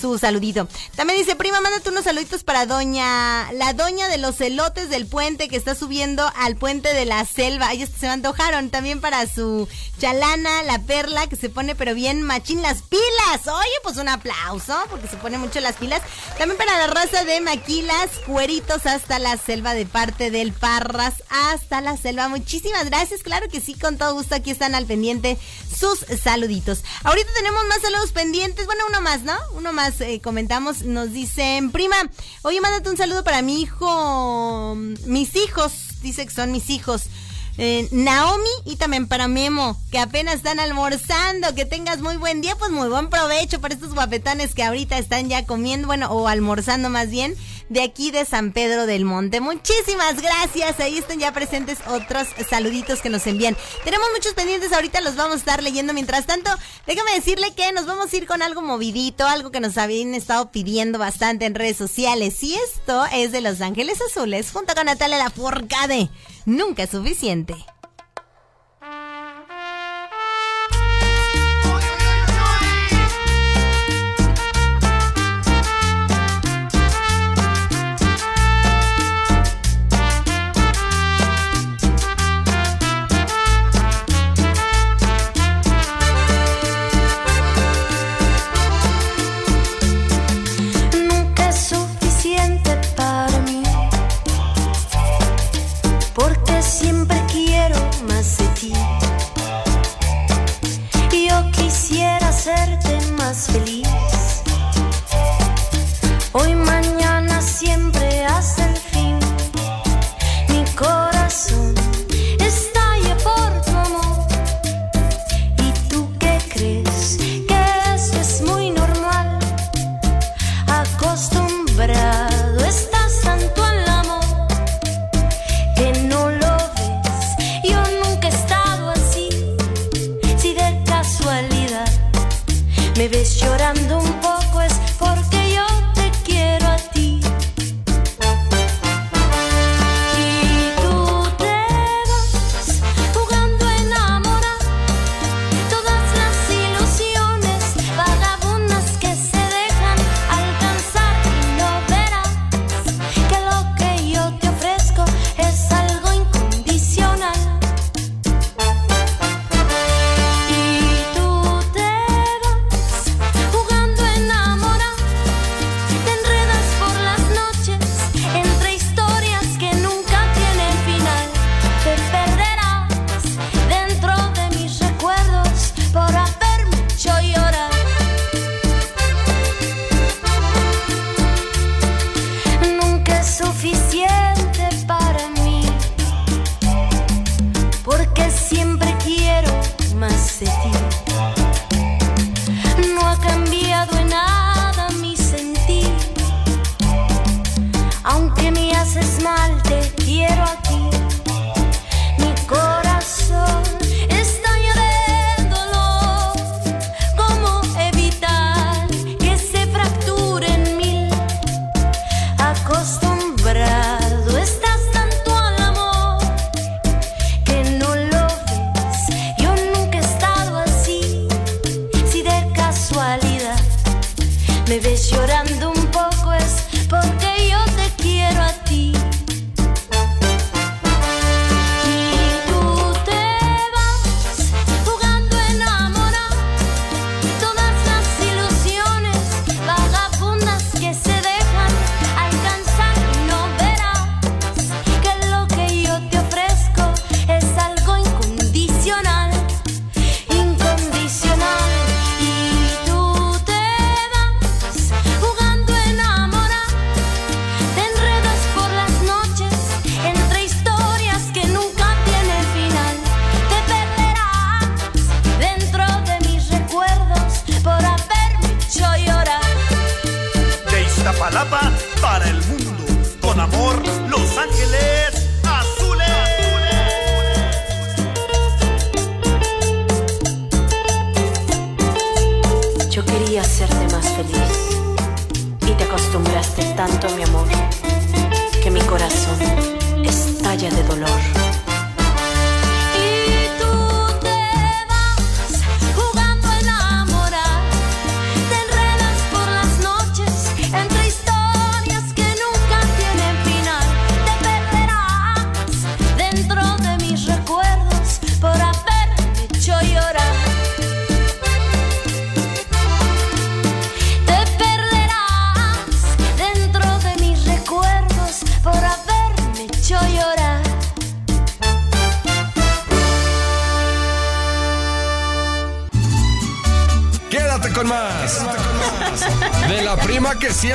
su saludito. También dice, prima, mándate unos saluditos para doña, la doña de los elotes del puente que está subiendo al puente de la selva. Ellos se me antojaron. También para su chalana, la perla, que se pone pero bien machín las pilas. Oye, pues un aplauso, porque se pone mucho las pilas. También para la raza de maquilas, cueritos hasta la selva de parte del Parras hasta la selva. Muchísimas gracias, claro que sí, con todo gusto aquí están al pendiente sus saluditos. Ahorita tenemos más saludos pendientes, bueno, uno más, ¿no? Uno más eh, comentamos, nos dicen, prima, oye, mándate un saludo para mi hijo, mis hijos, dice que son mis hijos. Eh, Naomi y también para Memo, que apenas están almorzando. Que tengas muy buen día, pues muy buen provecho para estos guapetones que ahorita están ya comiendo, bueno, o almorzando más bien, de aquí de San Pedro del Monte. Muchísimas gracias. Ahí están ya presentes otros saluditos que nos envían. Tenemos muchos pendientes, ahorita los vamos a estar leyendo. Mientras tanto, déjame decirle que nos vamos a ir con algo movidito, algo que nos habían estado pidiendo bastante en redes sociales. Y esto es de Los Ángeles Azules, junto con Natalia Lafourcade. Nunca es suficiente.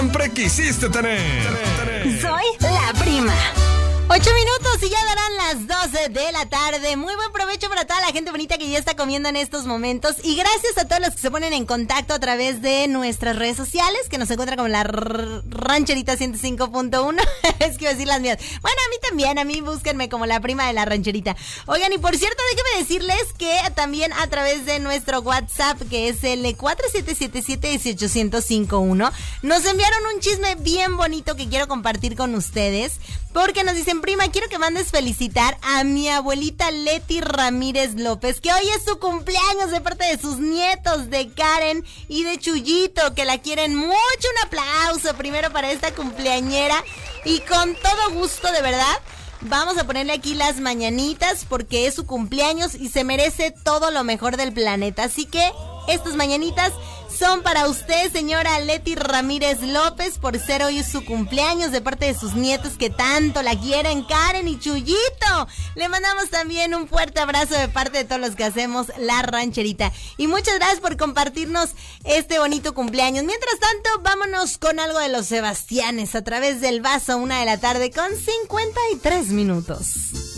Siempre quisiste tener. Soy la prima. Ocho minutos y ya darán las 12 de la tarde. Muy buen provecho para toda la gente bonita que ya está comiendo en estos momentos. Y gracias a todos los que se ponen en contacto a través de nuestras redes sociales, que nos encuentran como la rancherita 105.1. es que iba a decir las mías. Bueno, a mí también, a mí búsquenme como la prima de la rancherita. Oigan, y por cierto, déjenme decirles que también a través de nuestro WhatsApp, que es el 4777-18051, nos enviaron un chisme bien bonito que quiero compartir con ustedes. Porque nos dicen, prima, quiero que mandes felicitar a mi abuelita Leti Ramírez López, que hoy es su cumpleaños de parte de sus nietos, de Karen y de Chuyito, que la quieren mucho. Un aplauso primero para esta cumpleañera. Y con todo gusto, de verdad. Vamos a ponerle aquí las mañanitas porque es su cumpleaños y se merece todo lo mejor del planeta. Así que estas mañanitas son para usted, señora Leti Ramírez López, por ser hoy su cumpleaños de parte de sus nietos que tanto la quieren, Karen y Chuyito. Le mandamos también un fuerte abrazo de parte de todos los que hacemos la rancherita. Y muchas gracias por compartirnos este bonito cumpleaños. Mientras tanto, vámonos con algo de los Sebastianes a través del vaso, una de la tarde con 53 minutos.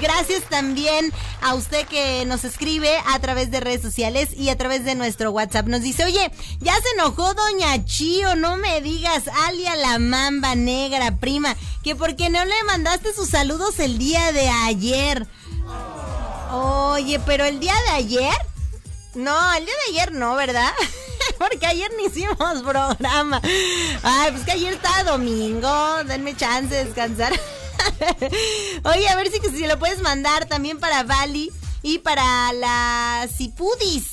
Gracias también a usted que nos escribe a través de redes sociales y a través de nuestro WhatsApp. Nos dice, oye, ya se enojó Doña Chío, no me digas, alia la mamba negra, prima, que porque no le mandaste sus saludos el día de ayer. Oye, pero el día de ayer... No, el día de ayer no, ¿verdad? Porque ayer ni hicimos programa. Ay, pues que ayer estaba domingo. Denme chance de descansar. Oye, a ver si, si lo puedes mandar también para Bali y para la Cipudis.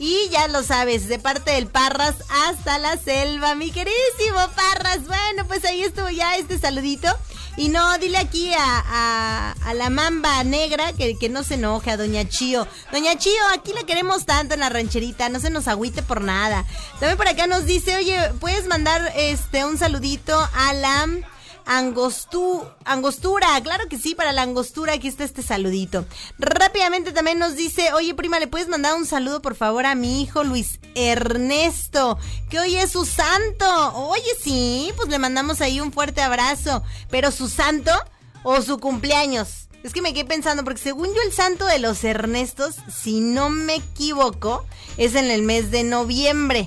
Y ya lo sabes, de parte del Parras hasta la selva, mi queridísimo Parras. Bueno, pues ahí estuvo ya este saludito. Y no, dile aquí a, a- la mamba negra que, que no se enoje, a Doña Chío. Doña Chío, aquí la queremos tanto en la rancherita, no se nos agüite por nada. También por acá nos dice, oye, ¿puedes mandar este un saludito a la Angostu, angostura, claro que sí, para la angostura, aquí está este saludito. Rápidamente también nos dice, oye prima, ¿le puedes mandar un saludo por favor a mi hijo Luis Ernesto? Que hoy es su santo. Oye, sí, pues le mandamos ahí un fuerte abrazo. Pero su santo o su cumpleaños. Es que me quedé pensando, porque según yo el santo de los Ernestos, si no me equivoco, es en el mes de noviembre.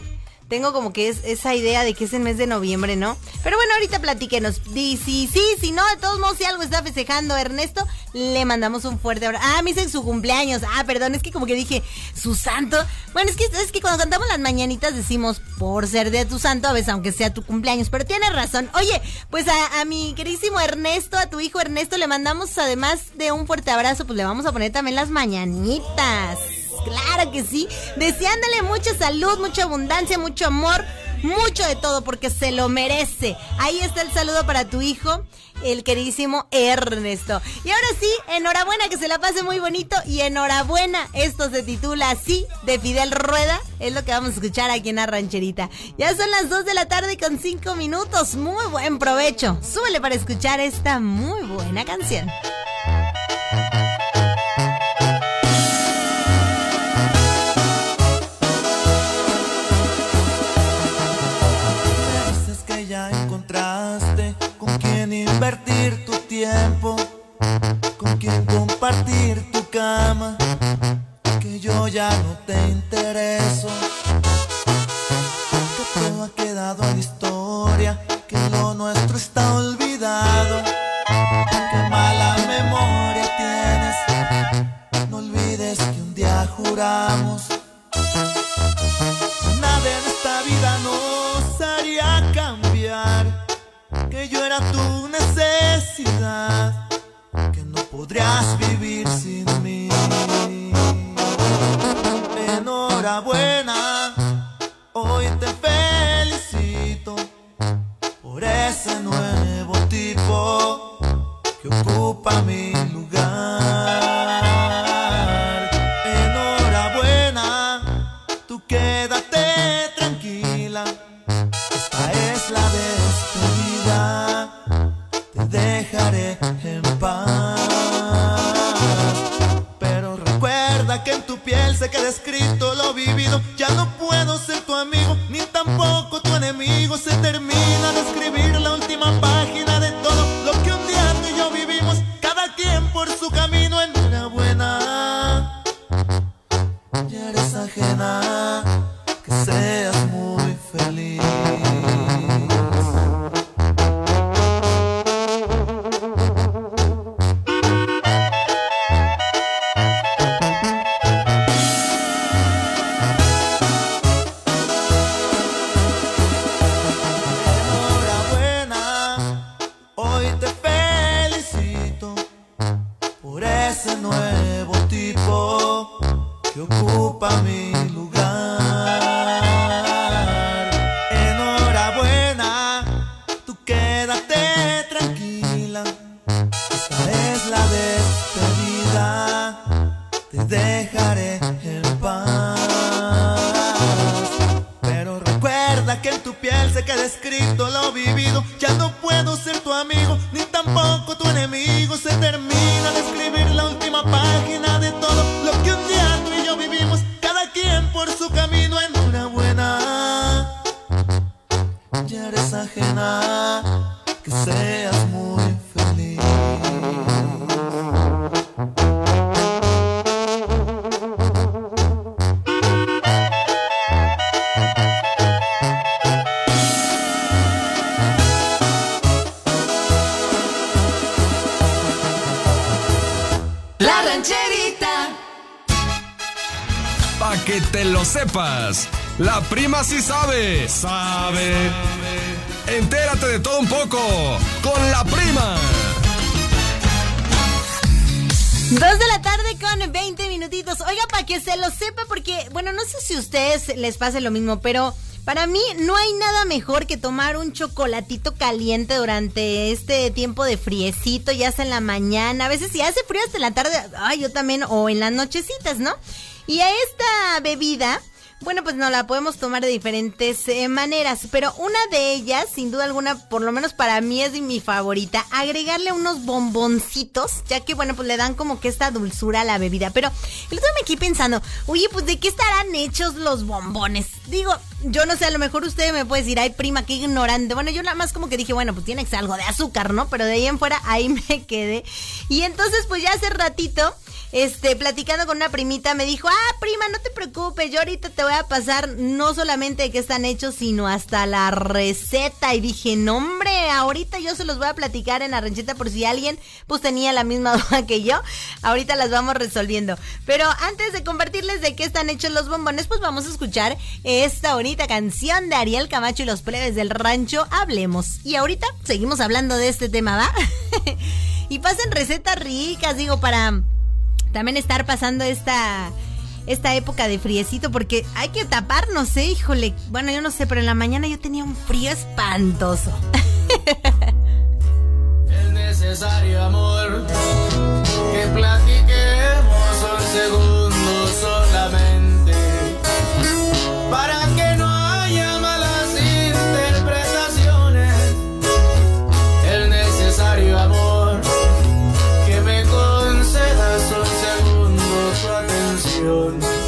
Tengo como que es esa idea de que es el mes de noviembre, ¿no? Pero bueno, ahorita platíquenos. Di si sí, si no, de todos modos, si algo está festejando Ernesto, le mandamos un fuerte abrazo. Ah, me dicen su cumpleaños. Ah, perdón, es que como que dije, su santo. Bueno, es que, es que cuando cantamos las mañanitas decimos, por ser de tu santo, a veces aunque sea tu cumpleaños. Pero tienes razón. Oye, pues a, a mi queridísimo Ernesto, a tu hijo Ernesto, le mandamos además de un fuerte abrazo, pues le vamos a poner también las mañanitas. Claro que sí. Deseándole mucha salud, mucha abundancia, mucho amor, mucho de todo, porque se lo merece. Ahí está el saludo para tu hijo, el queridísimo Ernesto. Y ahora sí, enhorabuena, que se la pase muy bonito. Y enhorabuena, esto se titula así, de Fidel Rueda. Es lo que vamos a escuchar aquí en la rancherita. Ya son las 2 de la tarde con 5 minutos. Muy buen provecho. Súbele para escuchar esta muy buena canción. Con quién invertir tu tiempo, con quién compartir tu cama, que yo ya no te intereso, que todo ha quedado en historia, que lo nuestro está olvidado, Que no podrías vivir sin mí. Enhorabuena, hoy te felicito por ese nuevo tipo que ocupa mi lugar. Sí sabe. Sabe. Entérate de todo un poco. Con la prima. Dos de la tarde con 20 minutitos. Oiga, para que se lo sepa, porque, bueno, no sé si a ustedes les pase lo mismo, pero para mí no hay nada mejor que tomar un chocolatito caliente durante este tiempo de friecito, ya sea en la mañana, a veces si hace frío hasta la tarde, ay, yo también, o en las nochecitas, ¿no? Y a esta bebida, bueno, pues no la podemos tomar de diferentes eh, maneras, pero una de ellas, sin duda alguna, por lo menos para mí es mi favorita, agregarle unos bomboncitos, ya que bueno, pues le dan como que esta dulzura a la bebida. Pero el me quedé pensando, oye, pues de qué estarán hechos los bombones. Digo, yo no sé, a lo mejor usted me puede decir, ay prima, qué ignorante. Bueno, yo nada más como que dije, bueno, pues tiene que ser algo de azúcar, ¿no? Pero de ahí en fuera, ahí me quedé. Y entonces, pues ya hace ratito este, platicando con una primita, me dijo, ah, prima, no te preocupes, yo ahorita te voy a pasar no solamente de qué están hechos, sino hasta la receta. Y dije, no, hombre, ahorita yo se los voy a platicar en la rancheta por si alguien pues tenía la misma duda que yo. Ahorita las vamos resolviendo. Pero antes de compartirles de qué están hechos los bombones, pues vamos a escuchar esta bonita canción de Ariel Camacho y los plebes del rancho, Hablemos. Y ahorita seguimos hablando de este tema, ¿va? y pasen recetas ricas, digo, para también estar pasando esta esta época de friecito porque hay que taparnos, ¿eh? Híjole, bueno, yo no sé, pero en la mañana yo tenía un frío espantoso. Es necesario, amor, que platiquemos un segundo solamente para atención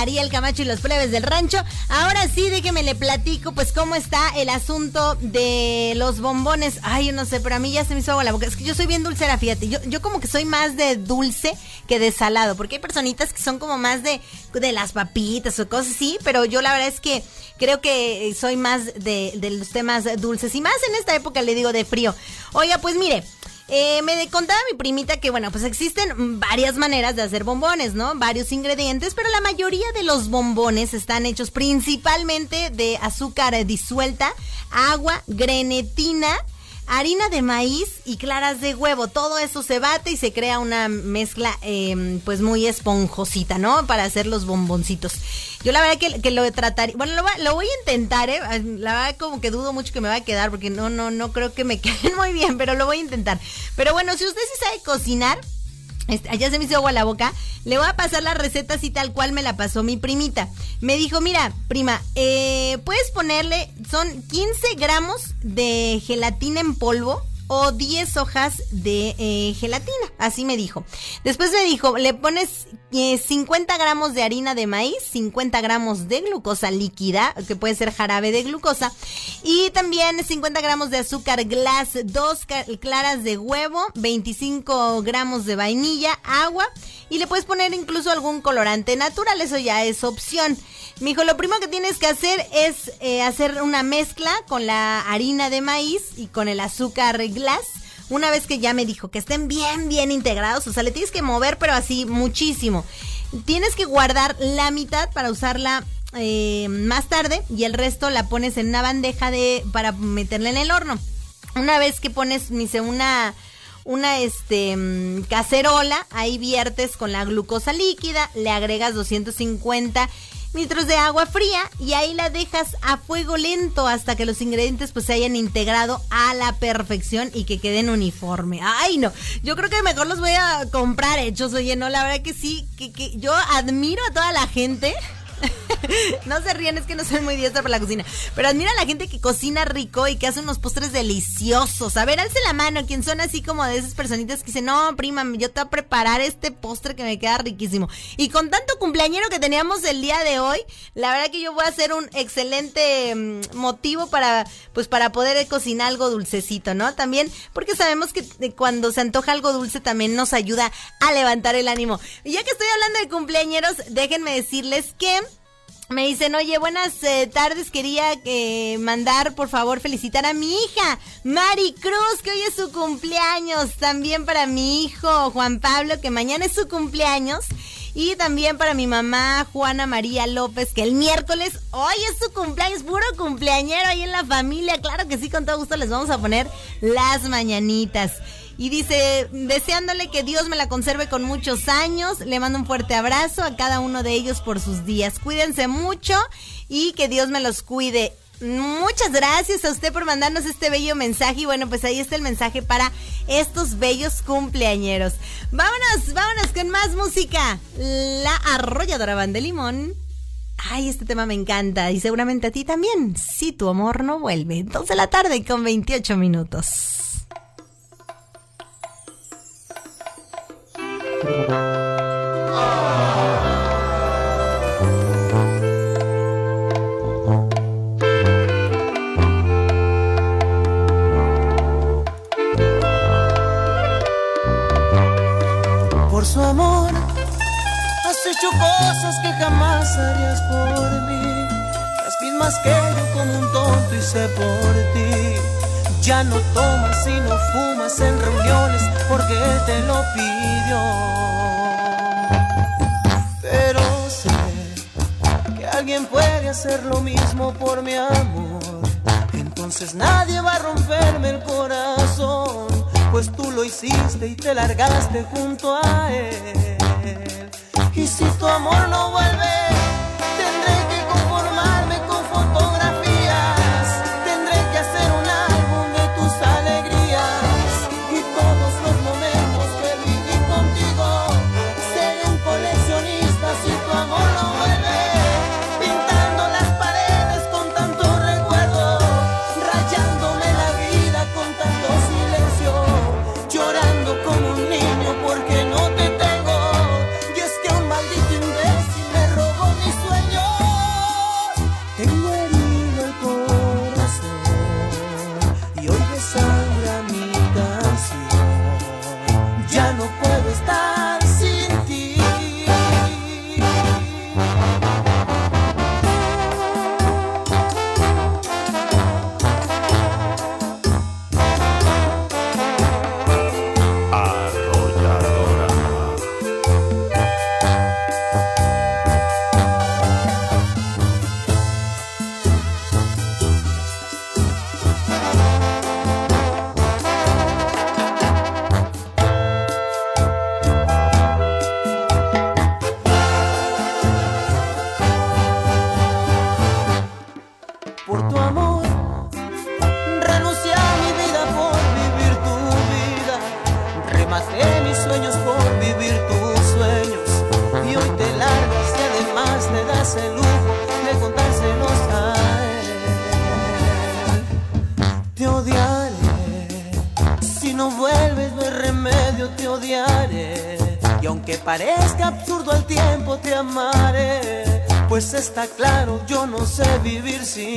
Ariel Camacho y los plebes del rancho, ahora sí déjeme le platico pues cómo está el asunto de los bombones. Ay, yo no sé, pero a mí ya se me hizo agua la boca. Es que yo soy bien dulcera, fíjate. Yo, yo como que soy más de dulce que de salado, porque hay personitas que son como más de, de las papitas o cosas así, pero yo la verdad es que creo que soy más de, de los temas dulces y más en esta época le digo de frío. Oiga, pues mire. Eh, me contaba mi primita que, bueno, pues existen varias maneras de hacer bombones, ¿no? Varios ingredientes, pero la mayoría de los bombones están hechos principalmente de azúcar disuelta, agua, grenetina, harina de maíz y claras de huevo. Todo eso se bate y se crea una mezcla eh, pues muy esponjosita, ¿no? Para hacer los bomboncitos. Yo la verdad que, que lo trataría, bueno, lo, lo voy a intentar, ¿eh? La verdad como que dudo mucho que me va a quedar porque no, no, no creo que me queden muy bien, pero lo voy a intentar. Pero bueno, si usted sí sabe cocinar, este, ya se me hizo agua la boca. Le voy a pasar la receta así tal cual me la pasó mi primita. Me dijo, mira, prima, eh, puedes ponerle, son 15 gramos de gelatina en polvo o 10 hojas de eh, gelatina. Así me dijo. Después me dijo, le pones eh, 50 gramos de harina de maíz, 50 gramos de glucosa líquida, que puede ser jarabe de glucosa, y también 50 gramos de azúcar glass, dos ca- claras de huevo, 25 gramos de vainilla, agua, y le puedes poner incluso algún colorante natural, eso ya es opción. Me dijo, lo primero que tienes que hacer es eh, hacer una mezcla con la harina de maíz y con el azúcar glass. Una vez que ya me dijo que estén bien, bien integrados, o sea, le tienes que mover, pero así muchísimo. Tienes que guardar la mitad para usarla eh, más tarde y el resto la pones en una bandeja de para meterla en el horno. Una vez que pones, dice, una una este mm, cacerola, ahí viertes con la glucosa líquida, le agregas 250 litros de agua fría y ahí la dejas a fuego lento hasta que los ingredientes pues se hayan integrado a la perfección y que queden uniforme. Ay, no, yo creo que mejor los voy a comprar hechos, oye, no, la verdad que sí, que, que yo admiro a toda la gente. no se rían, es que no soy muy diestra para la cocina. Pero admiro a la gente que cocina rico y que hace unos postres deliciosos. A ver, alce la mano, quien son así como de esas personitas que dicen, no, prima, yo te voy a preparar este postre que me queda riquísimo. Y con tanto cumpleañero que teníamos el día de hoy, la verdad que yo voy a hacer un excelente mm, motivo para, pues, para poder cocinar algo dulcecito, ¿no? También, porque sabemos que eh, cuando se antoja algo dulce también nos ayuda a levantar el ánimo. Y ya que estoy hablando de cumpleañeros, déjenme decirles que me dicen, oye, buenas eh, tardes, quería eh, mandar, por favor, felicitar a mi hija, Mari Cruz, que hoy es su cumpleaños. También para mi hijo, Juan Pablo, que mañana es su cumpleaños. Y también para mi mamá, Juana María López, que el miércoles, hoy es su cumpleaños, puro cumpleañero ahí en la familia. Claro que sí, con todo gusto les vamos a poner las mañanitas. Y dice, deseándole que Dios me la conserve con muchos años, le mando un fuerte abrazo a cada uno de ellos por sus días. Cuídense mucho y que Dios me los cuide. Muchas gracias a usted por mandarnos este bello mensaje y bueno, pues ahí está el mensaje para estos bellos cumpleañeros. Vámonos, vámonos con más música. La arrolladora banda de limón. Ay, este tema me encanta y seguramente a ti también. Si tu amor no vuelve. Dos de la tarde con 28 minutos. Por su amor has hecho cosas que jamás harías por mí. Las mismas que yo como un tonto hice por ti. Ya no tomas y no fumas en reuniones porque te lo Pero sé que alguien puede hacer lo mismo por mi amor. Entonces nadie va a romperme el corazón, pues tú lo hiciste y te largaste junto a él. Y si tu amor no vivir sin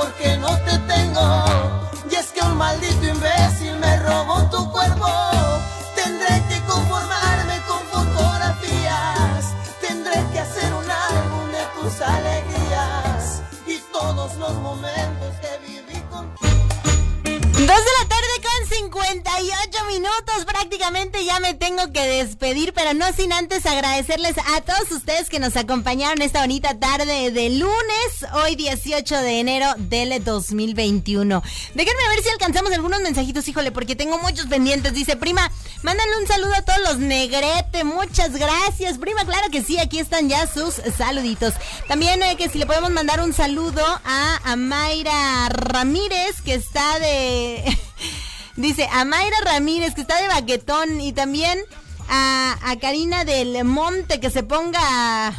porque no te tengo. Y es que un maldito imbécil me robó tu cuerpo. Tendré que conformarme con fotografías. Tendré que hacer un álbum de tus alegrías y todos los momentos que viví contigo. Dos de la 58 minutos. Prácticamente ya me tengo que despedir, pero no sin antes agradecerles a todos ustedes que nos acompañaron esta bonita tarde de lunes, hoy 18 de enero del 2021. Déjenme ver si alcanzamos algunos mensajitos, híjole, porque tengo muchos pendientes. Dice, prima, mándale un saludo a todos los negrete. Muchas gracias, prima. Claro que sí, aquí están ya sus saluditos. También eh, que si le podemos mandar un saludo a Amaira Ramírez, que está de... Dice, a Mayra Ramírez, que está de baquetón, y también a, a Karina del Monte, que se ponga...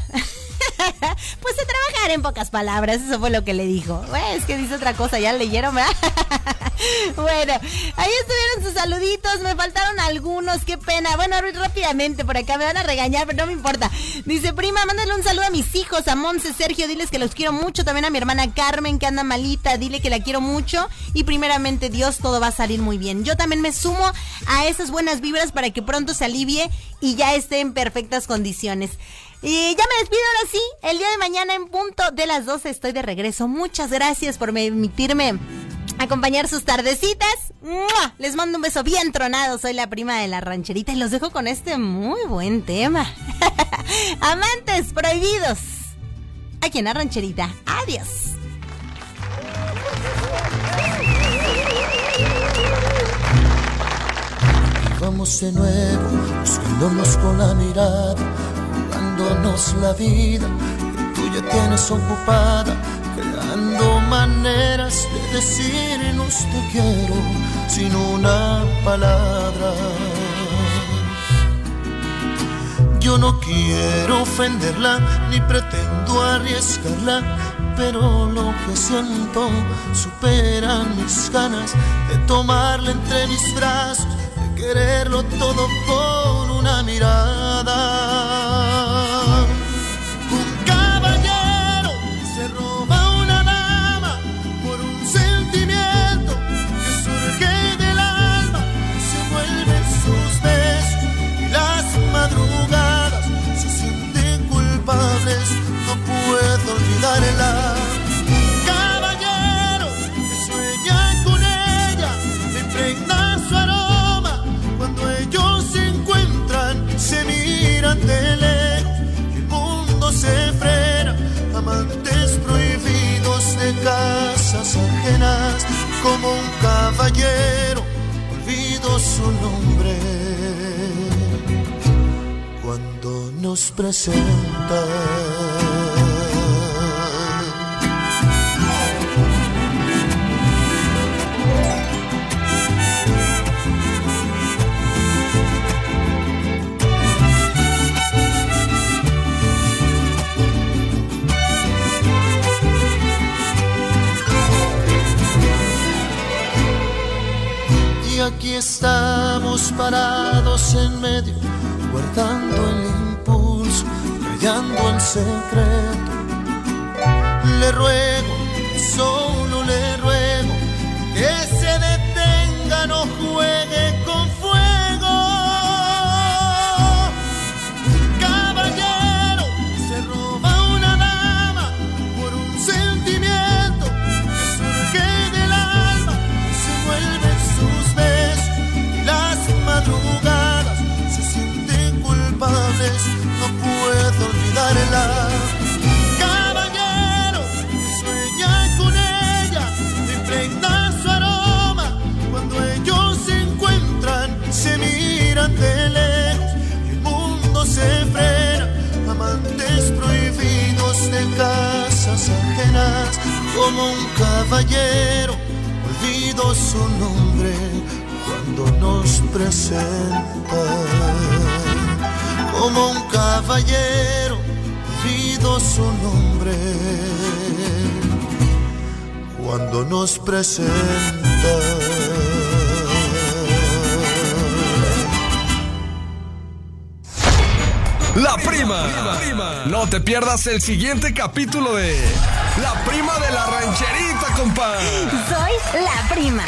pues a trabajar en pocas palabras, eso fue lo que le dijo. Es que dice otra cosa, ya leyeron, ¿verdad? bueno, ahí estuvieron sus saluditos, me faltaron algunos, qué pena. Bueno, rápidamente por acá me van a regañar, pero no me importa. Dice, prima, mándale un saludo a mis hijos, a Monse, Sergio, diles que los quiero mucho, también a mi hermana Carmen, que anda malita, dile que la quiero mucho y primeramente Dios, todo va a salir muy bien. Yo también me sumo a esas buenas vibras para que pronto se alivie y ya esté en perfectas condiciones. Y ya me despido ahora sí. El día de mañana en punto de las 12 estoy de regreso. Muchas gracias por permitirme acompañar sus tardecitas. Les mando un beso bien tronado. Soy la prima de la rancherita y los dejo con este muy buen tema. Amantes prohibidos. Aquí en la rancherita. Adiós. Vamos de nuevo, buscándonos con la mirada, jugándonos la vida que tú ya tienes ocupada, creando maneras de decirnos te quiero sin una palabra. Yo no quiero ofenderla ni pretendo arriesgarla, pero lo que siento supera mis ganas de tomarla entre mis brazos, de quererlo todo con una mirada. Olvidarla. Caballero sueña con ella, le impregna su aroma, cuando ellos se encuentran, se miran de lejos, el mundo se frena, amantes prohibidos de casas ajenas, como un caballero, olvido su nombre cuando nos presenta. Aquí estamos parados en medio, guardando el impulso, callando el secreto. Le ruego, solo le ruego, que se detenga, no juegue caballero, olvido su nombre cuando nos presenta. Como un caballero, olvido su nombre cuando nos presenta. La prima. No te pierdas el siguiente capítulo de La prima de la rancherita, compa. Soy la prima.